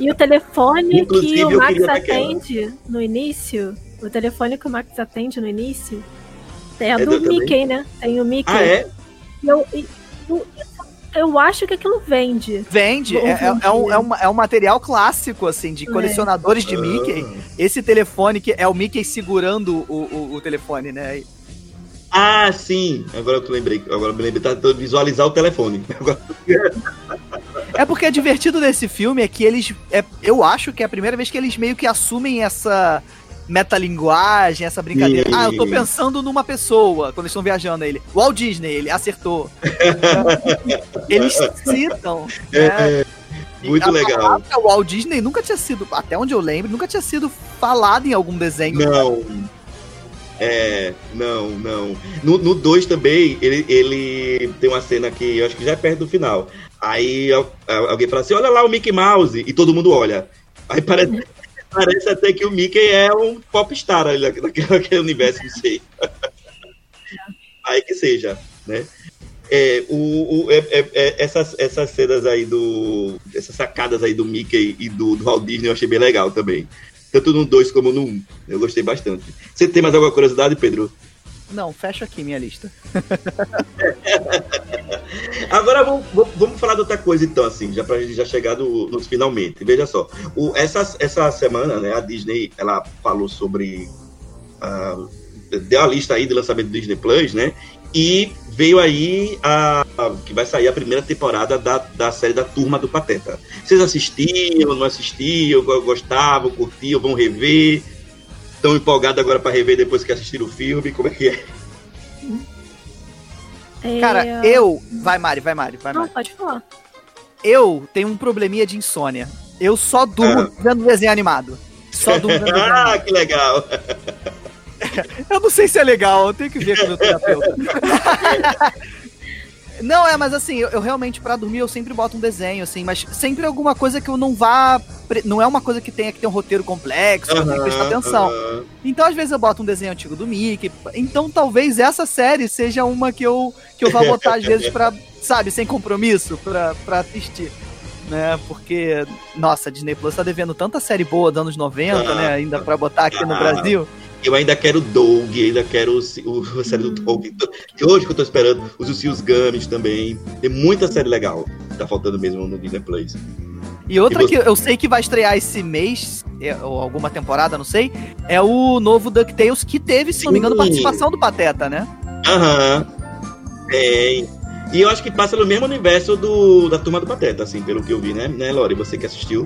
E o telefone Inclusive, que o Max daquela. atende no início, o telefone que o Max atende no início, é, É do do- também? Mickey, né? Tem o Mickey. Ah, é? E Eu, e- eu, eu acho que aquilo vende. Vende, é, é, é um, é, um, é um material clássico, assim, de colecionadores de Mickey. Esse telefone que é o Mickey segurando o, o, o telefone, né? Ah, sim. Agora eu lembrei. Agora eu me lembrei. Tá tentando visualizar o telefone. [LAUGHS] Agora- É porque é divertido desse filme é que eles. É, eu acho que é a primeira vez que eles meio que assumem essa metalinguagem, essa brincadeira. Ah, eu tô pensando numa pessoa quando eles estão viajando ele. Walt Disney, ele acertou. [LAUGHS] eles citam. né? Muito a legal. palavra Walt Disney nunca tinha sido, até onde eu lembro, nunca tinha sido falado em algum desenho. Não. É, não, não. No 2 também, ele, ele tem uma cena que eu acho que já é perto do final. Aí al- al- alguém fala assim: olha lá o Mickey Mouse, e todo mundo olha. Aí parece, parece até que o Mickey é um popstar ali [LAUGHS] naquele, naquele universo, não sei. [LAUGHS] Aí que seja, né? É, o, o- é- é- é- essas, essas cenas aí do. Essas sacadas aí do Mickey e do, do Walt Disney eu achei bem legal também. Tanto no 2 como no 1. Um. Eu gostei bastante. Você tem mais alguma curiosidade, Pedro? Não, fecha aqui minha lista. [LAUGHS] Agora vamos, vamos- falar de outra coisa, então, assim, já pra gente já chegar nos finalmente. Veja só, o- essa, essa semana, né, a Disney, ela falou sobre. ah, deu a lista aí de lançamento do Disney Plus, né? E veio aí a, a- que vai sair a primeira temporada da, da série da Turma do Pateta. Vocês assistiam, não assistiam, go- gostavam, curtiam, vão rever? Estão empolgados agora pra rever depois que assistiram o filme? Como é que é? É, Cara, eu. Vai, Mari, vai, Mari, vai, Não, Mari. pode falar. Eu tenho um probleminha de insônia. Eu só durmo vendo desenho animado. Só durmo vendo [LAUGHS] desenho ah, animado. que legal! [LAUGHS] Eu não sei se é legal, eu tenho que ver com o meu terapeuta. [LAUGHS] Não, é, mas assim, eu, eu realmente, pra dormir, eu sempre boto um desenho, assim, mas sempre alguma coisa que eu não vá. Não é uma coisa que tenha que ter um roteiro complexo, que eu tenho que prestar atenção. aham. Então, às vezes, eu boto um desenho antigo do Mickey. Então, talvez essa série seja uma que eu, que eu vá botar, às vezes, pra, sabe, sem compromisso, pra, pra assistir. Né? Porque, nossa, Disney Plus tá devendo tanta série boa dos anos 90, Ah, né? Ainda pra botar aqui no ah. Brasil. Eu ainda quero Doug, ainda quero o, o a série do Doug. Que hoje que eu tô esperando, os Lucius Gummies também. Tem muita série legal. Tá faltando mesmo no Disney Plus. E outra E você- que eu sei que vai estrear esse mês, é, ou alguma temporada, não sei, é o novo DuckTales que teve, se não me engano, Sim. participação do Pateta, né? Aham. Tem. E eu acho que passa no mesmo universo do, da Turma do Pateta, assim, pelo que eu vi, né? Né, Lori? Você que assistiu.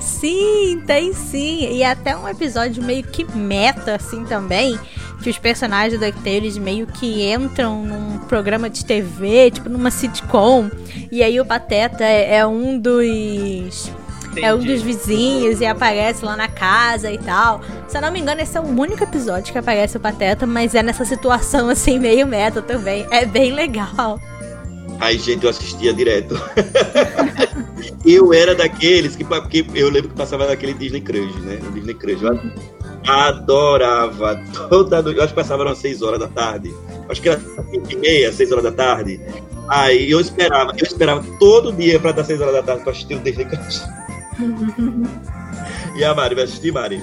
Sim, tem sim. E até um episódio meio que meta, assim, também. Que os personagens do DuckTales meio que entram num programa de TV, tipo numa sitcom. E aí o Pateta é, é um dos. É um dos vizinhos e aparece lá na casa e tal. Se eu não me engano, esse é o único episódio que aparece o Pateta, mas é nessa situação assim, meio meta também. É bem legal. Aí, gente, eu assistia direto. [LAUGHS] eu era daqueles que, que eu lembro que passava naquele Disney Crush, né? No Disney Crush. Eu adorava toda noite. Eu acho que passava umas 6 horas da tarde. Acho que era 5 e meia, 6 horas da tarde. Aí eu esperava, eu esperava todo dia pra dar 6 horas da tarde pra assistir o Disney Crush. [LAUGHS] E a Mari vai assistir, Mari?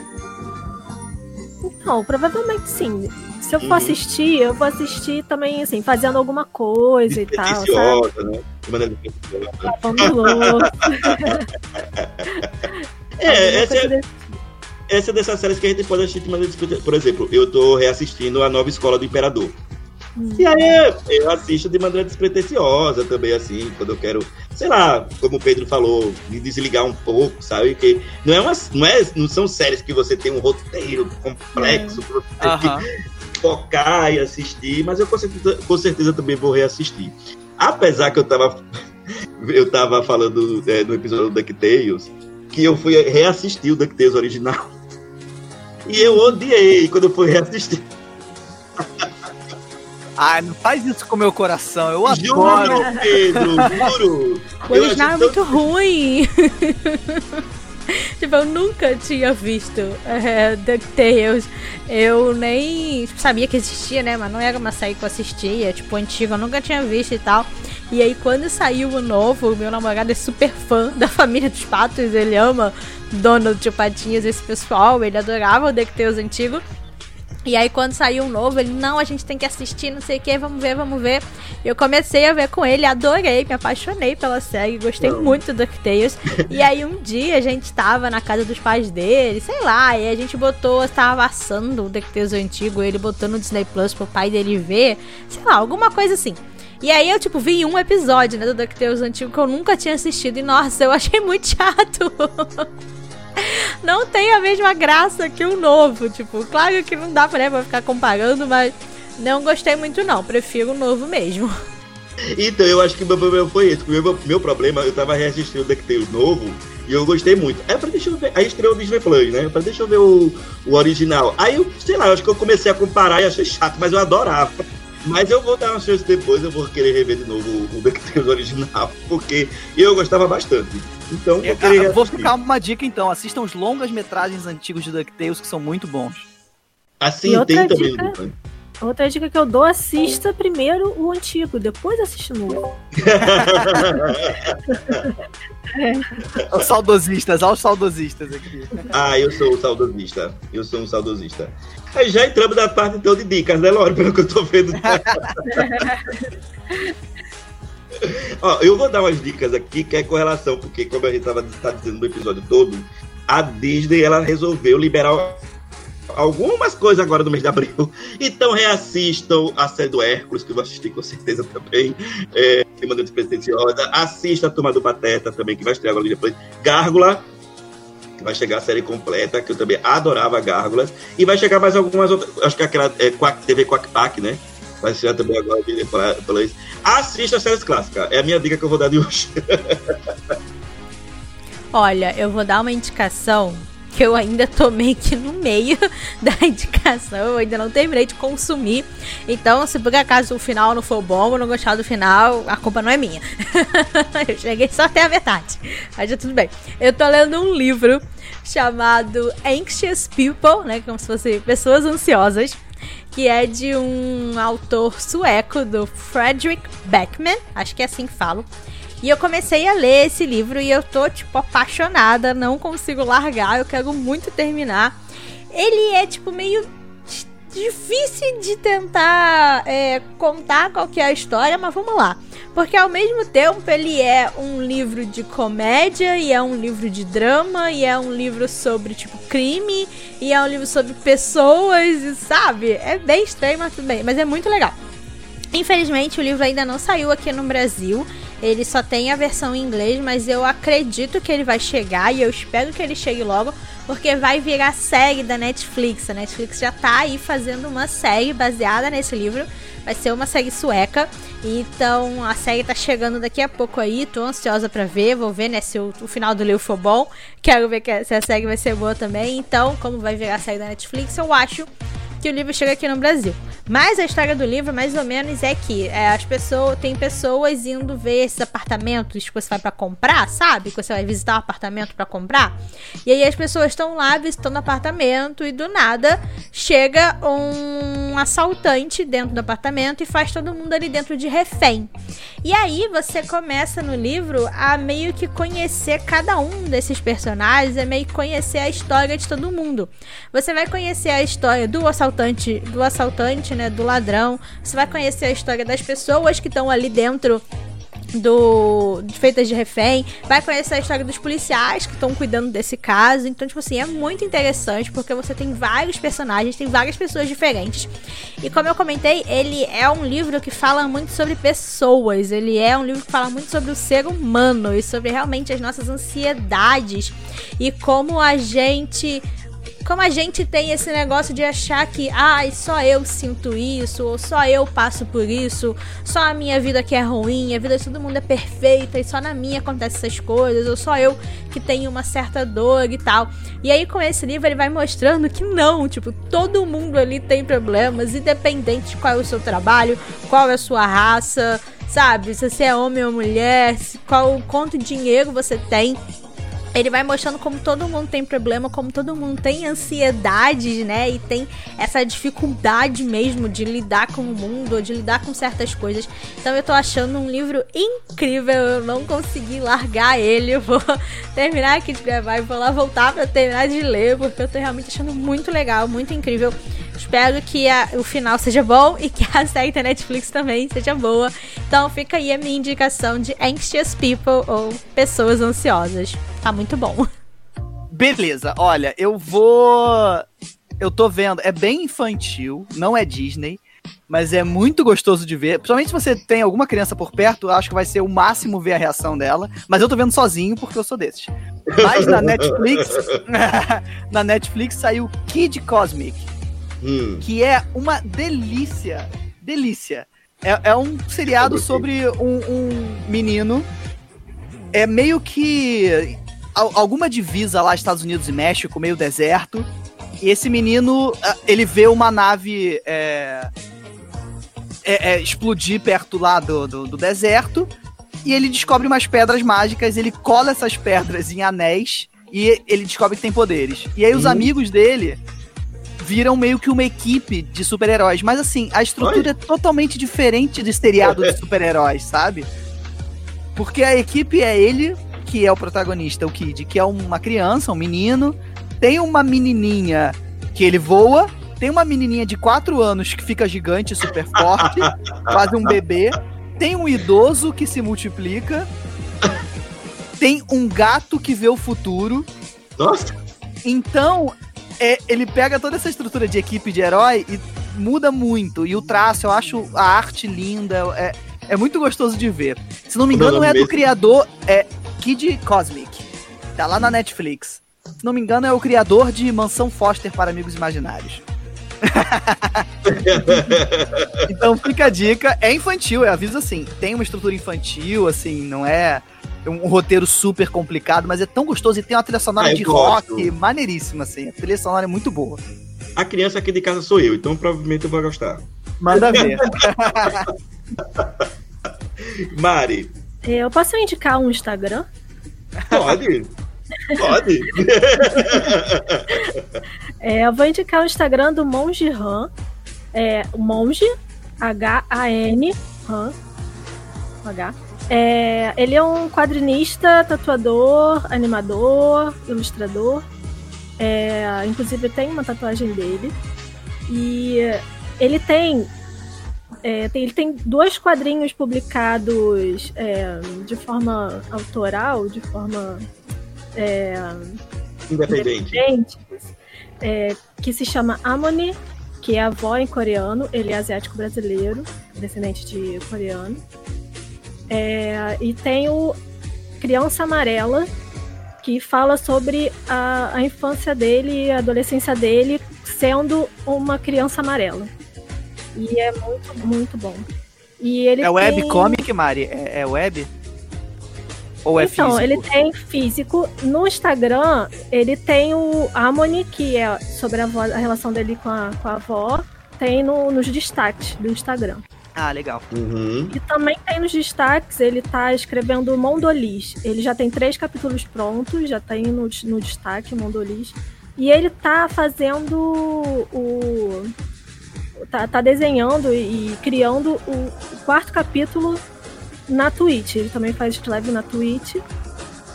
Não, provavelmente sim. Se eu for Uhum. assistir, eu vou assistir também, assim, fazendo alguma coisa e tal, sabe? Despretensiosa, né? De maneira despretensiosa. Lavando [LAUGHS] louça. É, essa é, desse- essa é dessas séries que a gente pode assistir de maneira despretensiosa. Por exemplo, eu tô reassistindo a nova Escola do Imperador. Hum. E aí eu assisto de maneira despretensiosa também, assim, quando eu quero, sei lá, como o Pedro falou, me desligar um pouco, sabe? Que não é uma, não é, não são séries que você tem um roteiro complexo que Aham. Focar e assistir, mas eu com certeza, com certeza também vou reassistir. Apesar que eu tava, [LAUGHS] eu tava falando é, no episódio do DuckTales, que eu fui reassistir o DuckTales original. E eu odiei quando eu fui reassistir. Ai, não faz isso com o meu coração, eu Juro, adoro. Pedro, juro. O original é muito ruim. [LAUGHS] [LAUGHS] tipo, eu nunca tinha visto é, DuckTales. Eu nem sabia que existia, né? Mas não era uma série que eu assistia. Tipo, antiga, eu nunca tinha visto e tal. E aí, quando saiu o novo, meu namorado é super fã [LAUGHS] da família dos patos. Ele ama Donald de Patinhas, esse pessoal. Ele adorava o DuckTales antigo. E aí, quando saiu um novo, ele, não, a gente tem que assistir, não sei o que, vamos ver, vamos ver. Eu comecei a ver com ele, adorei, me apaixonei pela série, gostei Não. muito do DuckTales. e aí, um dia, a gente tava na casa dos pais dele, sei lá, e a gente botou, tava assando o DuckTales antigo, ele botou no Disney Plus pro pai dele ver, sei lá, alguma coisa assim. E aí eu, tipo, vi um episódio, né, do DuckTales antigo que eu nunca tinha assistido. E, nossa, eu achei muito chato. [LAUGHS] não tem a mesma graça que o novo. Tipo, claro que não dá pra, né, ficar comparando, mas não gostei muito, não. Prefiro o novo mesmo. Então, eu acho que meu problema foi esse. Meu, meu problema, eu tava reassistindo o DuckTales novo e eu gostei muito. Aí eu falei, deixa eu ver. Aí estreou o Disney Plus, né? Eu falei, deixa eu ver o, o original. Aí eu, sei lá, eu acho que eu comecei a comparar e achei chato, mas eu adorava. Mas eu vou dar uma chance depois, eu vou querer rever de novo o, DuckTales original, porque eu gostava bastante. Então, vou Eu, querer eu vou reassistir. ficar uma dica então, assistam os longas metragens antigos de DuckTales que são muito bons. Assim, E outra tem também dica-. Outra dica que eu dou, assista primeiro o antigo, depois assiste o novo. [LAUGHS] Os saudosistas, aos saudosistas aqui. Ah, eu sou o saudosista. Eu sou um saudosista. Aí já entramos na parte então de dicas, né, Lore? Pelo que eu tô vendo. [LAUGHS] Ó, eu vou dar umas dicas aqui que é com relação, porque como a gente tava tá dizendo no episódio todo, a Disney ela resolveu liberar algumas coisas agora no mês de abril. [LAUGHS] Então reassistam a série do Hércules, que eu vou assistir com certeza também, é, de maneira despretensiosa. Assista a Turma do Pateta também, que vai estrear agora depois. Gárgula, que vai chegar a série completa, que eu também adorava Gárgulas. E vai chegar mais algumas outras, acho que aquela é, Quack, TV Quack Pack, né? Vai chegar também agora pela isso. Assista as séries clássicas, é a minha dica que eu vou dar de hoje. [LAUGHS] Olha, eu vou dar uma indicação que eu ainda tô meio que no meio [LAUGHS] da indicação, eu ainda não terminei de consumir. Então, se por acaso o final não for bom, eu não gostar do final, a culpa não é minha. [LAUGHS] eu cheguei só até a metade. Mas já tudo bem. Eu tô lendo um livro chamado Anxious People, né? Como se fosse pessoas ansiosas. Que é de um autor sueco, do Frederick Beckman. Acho que é assim que falo. E eu comecei a ler esse livro e eu tô, tipo, apaixonada, não consigo largar, eu quero muito terminar. Ele é, tipo, meio difícil de tentar é, contar qual que é a história, mas vamos lá. Porque ao mesmo tempo ele é um livro de comédia, e é um livro de drama, e é um livro sobre, tipo, crime, e é um livro sobre pessoas, e sabe? É bem estranho, mas tudo bem. Mas é muito legal. Infelizmente, o livro ainda não saiu aqui no Brasil. Ele só tem a versão em inglês, mas eu acredito que ele vai chegar e eu espero que ele chegue logo, porque vai virar série da Netflix. A Netflix já tá aí fazendo uma série baseada nesse livro. Vai ser uma série sueca. Então a série tá chegando daqui a pouco aí. Tô ansiosa para ver. Vou ver né, se o, o final do livro for bom. Quero ver que, se a série vai ser boa também. Então, como vai virar série da Netflix, eu acho que o livro chega aqui no Brasil. Mas a história do livro, mais ou menos, é que é, as pessoas tem pessoas indo ver esses apartamentos que você vai para comprar, sabe? Que você vai visitar um apartamento para comprar. E aí as pessoas estão lá visitando o apartamento e do nada chega um assaltante dentro do apartamento e faz todo mundo ali dentro de refém. E aí você começa no livro a meio que conhecer cada um desses personagens, a meio que conhecer a história de todo mundo. Você vai conhecer a história do assaltante, do assaltante né, do ladrão. Você vai conhecer a história das pessoas que estão ali dentro do feitas de refém, vai conhecer a história dos policiais que estão cuidando desse caso. Então, tipo assim, é muito interessante porque você tem vários personagens, tem várias pessoas diferentes. E como eu comentei, ele é um livro que fala muito sobre pessoas. Ele é um livro que fala muito sobre o ser humano e sobre realmente as nossas ansiedades e como a gente como a gente tem esse negócio de achar que, ai, ah, só eu sinto isso, ou só eu passo por isso, só a minha vida que é ruim, a vida de todo mundo é perfeita e só na minha acontecem essas coisas, ou só eu que tenho uma certa dor e tal. E aí com esse livro ele vai mostrando que não, tipo, todo mundo ali tem problemas, independente de qual é o seu trabalho, qual é a sua raça, sabe? Se você é homem ou mulher, qual quanto dinheiro você tem ele vai mostrando como todo mundo tem problema, como todo mundo tem ansiedade, né? E tem essa dificuldade mesmo de lidar com o mundo, de lidar com certas coisas. Então eu tô achando um livro incrível. Eu não consegui largar ele. Eu vou [LAUGHS] terminar aqui de gravar e vou lá voltar para terminar de ler, porque eu tô realmente achando muito legal, muito incrível. Espero que a, o final seja bom e que [LAUGHS] a série da Netflix também seja boa. Então fica aí a minha indicação de Anxious People ou Pessoas Ansiosas. Tá muito bom. Beleza, olha, eu vou. Eu tô vendo, é bem infantil, não é Disney, mas é muito gostoso de ver. Principalmente se você tem alguma criança por perto, acho que vai ser o máximo ver a reação dela. Mas eu tô vendo sozinho porque eu sou desses. Mas na Netflix, [LAUGHS] na Netflix saiu Kid Cosmic hum. que é uma delícia. Delícia. É, é um seriado sobre um, um, menino. É meio que alguma divisa lá, Estados Unidos e México, meio deserto. E esse menino, ele vê uma nave é, é, é, explodir perto lá do, do, do deserto. E ele descobre umas pedras mágicas, ele cola essas pedras em anéis e ele descobre que tem poderes. E aí os hum. amigos dele viram meio que uma equipe de super-heróis. Mas assim, a estrutura Oi? é totalmente diferente do seriado de [LAUGHS] super-heróis, sabe? Porque a equipe é ele, que é o protagonista, o Kid, que é uma criança, um menino. Tem uma menininha que ele voa. Tem uma menininha de 4 anos que fica gigante, super forte, [LAUGHS] quase um bebê. Tem um idoso que se multiplica. Tem um gato que vê o futuro. Nossa! Então, é, ele pega toda essa estrutura de equipe de herói e muda muito. E o traço, eu acho a arte linda. É, é muito gostoso de ver. Se não me engano, é do criador é Kid Cosmic. Tá lá na Netflix. Se não me engano, é o criador de Mansão Foster para Amigos Imaginários. [LAUGHS] então fica a dica. É infantil, eu aviso assim. Tem uma estrutura infantil, assim, não é um roteiro super complicado, mas é tão gostoso e tem uma trilha sonora ah, de gosto. rock maneiríssima, assim. A trilha sonora é muito boa. A criança aqui de casa sou eu, então provavelmente eu vou gostar. Manda ver. [LAUGHS] Mari. Eu posso indicar um Instagram? Pode. Pode. [LAUGHS] é, eu vou indicar o Instagram do Monge Han. É, Monge, H-A-N, Han, H. É, ele é um quadrinista, tatuador, animador, ilustrador. É, inclusive tem uma tatuagem dele. E ele tem, é, tem ele tem dois quadrinhos publicados é, de forma autoral, de forma é, Independente. independente, é, que se chama Amoni, que é avó em coreano, ele é asiático brasileiro, descendente de coreano. É, e tem o Criança Amarela, que fala sobre a, a infância dele e a adolescência dele sendo uma criança amarela. E é muito, muito bom. E ele É web tem... comic, Mari? É, é web? Ou é então, físico? ele tem físico. No Instagram, ele tem o Amoni, que é sobre a, avó- a relação dele com a, com a avó. Tem no- nos destaques do Instagram. Ah, legal. Uhum. E também tem nos destaques, ele tá escrevendo Mondolis. Ele já tem três capítulos prontos, já tem no, no destaque Mondolis. E ele tá fazendo o. Tá, tá desenhando e, e criando o, o quarto capítulo na Twitch. Ele também faz live na Twitch. E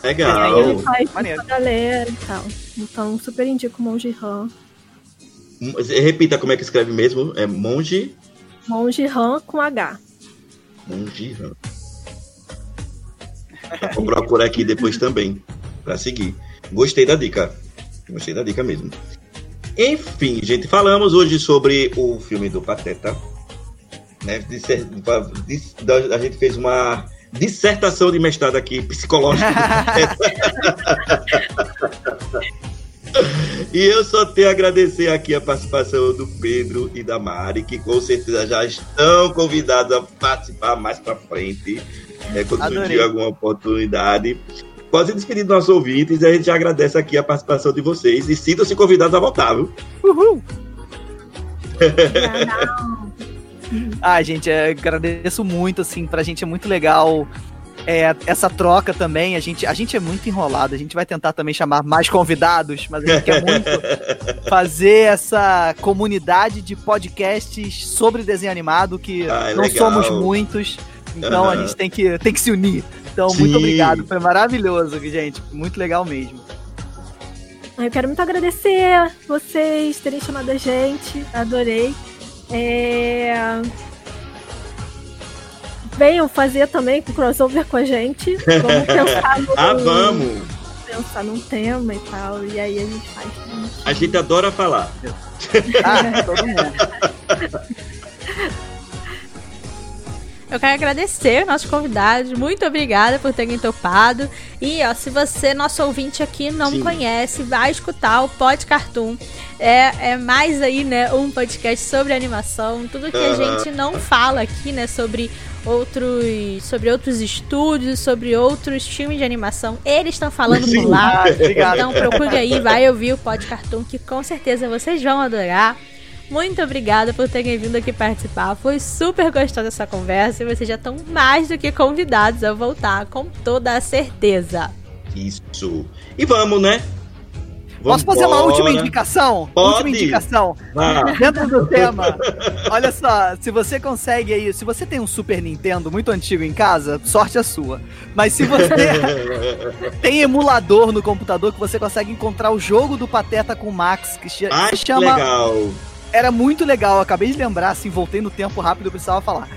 aí Legal. ele faz Maneiro. a galera e tal. Então, super indico o Monge Han. Repita como é que escreve mesmo. É Monge. Monge Han com H. Monge Han. Vou procurar aqui depois também. Pra seguir. Gostei da dica. Gostei da dica mesmo. Enfim, gente, falamos hoje sobre o filme do Pateta. Né? A gente fez uma dissertação de mestrado aqui, psicológica. [LAUGHS] E eu só tenho a agradecer aqui a participação do Pedro e da Mari, que com certeza já estão convidados a participar mais pra frente, né, quando surgir alguma oportunidade. Quase despedir dos nossos ouvintes, e a gente já agradece aqui a participação de vocês e sintam-se convidados a voltar, viu? Uhul! Ah, gente, é, agradeço muito, assim, pra gente é muito legal é, essa troca também. A gente, a gente é muito enrolado, a gente vai tentar também chamar mais convidados, mas a gente quer muito [LAUGHS] fazer essa comunidade de podcasts sobre desenho animado, que Ah, é não legal. somos muitos, então a Aham. gente tem que, tem que se unir. Então, Sim. muito obrigado, foi maravilhoso, gente, muito legal mesmo. Eu quero muito agradecer vocês terem chamado a gente, adorei. É... Venham fazer também um crossover com a gente. Vamos [LAUGHS] pensar no, Ah, vamos! pensar num tema e tal. E aí a gente faz. A gente adora falar. Ah, todo mundo. [LAUGHS] Eu quero agradecer nossos convidados. Muito obrigada por terem topado. E ó, se você, nosso ouvinte aqui, não Sim. conhece, vai escutar o Pod Cartoon. É, é mais aí, né, um podcast sobre animação. Tudo que a gente não fala aqui, né, sobre outros, sobre outros estúdios, sobre outros filmes de animação, eles estão falando Sim. por lá. Obrigado. [LAUGHS] Então procure aí, vai ouvir o Pod Cartoon, que com certeza vocês vão adorar. Muito obrigada por terem vindo aqui participar. Foi super gostosa essa conversa e vocês já estão mais do que convidados a voltar, com toda a certeza. Isso. E vamos, né? Posso fazer uma Vambora. última indicação? Pode. Última indicação. Vá. Dentro do tema, [LAUGHS] olha só, se você consegue aí, se você tem um Super Nintendo muito antigo em casa, sorte a sua. Mas se você [LAUGHS] tem emulador no computador que você consegue encontrar o jogo do Pateta com o Max, que se Ai, chama. legal. Era muito legal, acabei de lembrar, assim, voltei no tempo rápido, eu precisava falar.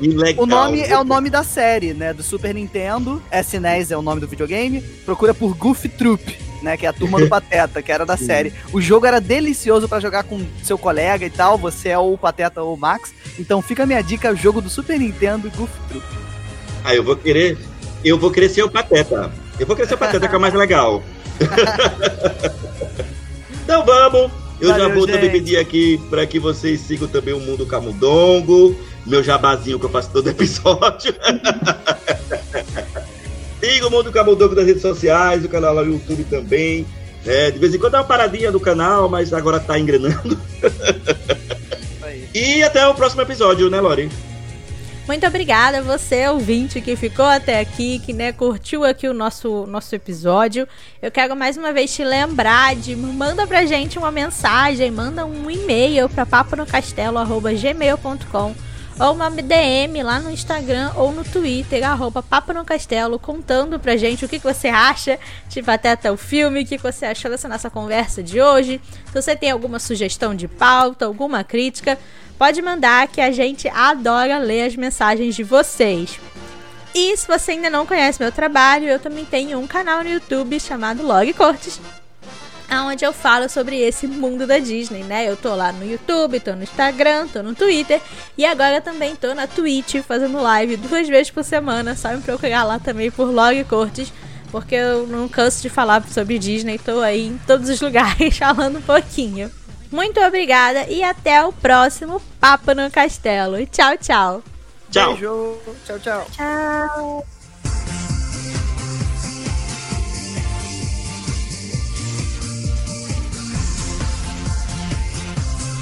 Legal. O nome é o nome da série, né? Do Super Nintendo. SNES é o nome do videogame. Procura por Goof Troop, né? Que é a turma do [LAUGHS] Pateta, que era da série. O jogo era delicioso pra jogar com seu colega e tal. Você é o Pateta ou o Max. Então fica a minha dica: o jogo do Super Nintendo Goof Troop. Ah, eu vou querer. Eu vou ser o Pateta. Eu vou ser o Pateta, que é o mais legal. [LAUGHS] então vamos. Eu já Valeu, vou também gente. pedir aqui para que vocês sigam também o Mundo Camundongo, meu jabazinho que eu faço todo [LAUGHS] episódio. Siga o Mundo Camundongo nas redes sociais, o canal lá no YouTube também. É, de vez em quando dá uma paradinha do canal, mas agora tá engrenando. E até o próximo episódio, né, Lori? Muito obrigada a você, ouvinte, que ficou até aqui, que né, curtiu aqui o nosso, nosso episódio. Eu quero mais uma vez te lembrar de manda pra gente uma mensagem, manda um e-mail para paponocastelo.gmail.com ou uma DM lá no Instagram ou no Twitter, arroba Papo no Castelo, contando pra gente o que, que você acha de Pateta o filme, o que, que você achou dessa nossa conversa de hoje. Se você tem alguma sugestão de pauta, alguma crítica, pode mandar que a gente adora ler as mensagens de vocês. E se você ainda não conhece meu trabalho, eu também tenho um canal no YouTube chamado Log Cortes, onde eu falo sobre esse mundo da Disney, né? Eu tô lá no YouTube, tô no Instagram, tô no Twitter e agora também tô na Twitch fazendo live duas vezes por semana. Só me procurar lá também por Log Cortes, porque eu não canso de falar sobre Disney, tô aí em todos os [LAUGHS] lugares falando um pouquinho. Muito obrigada e até o próximo Papo no Castelo. Tchau, tchau. Tchau. Beijo. Tchau, tchau. Tchau.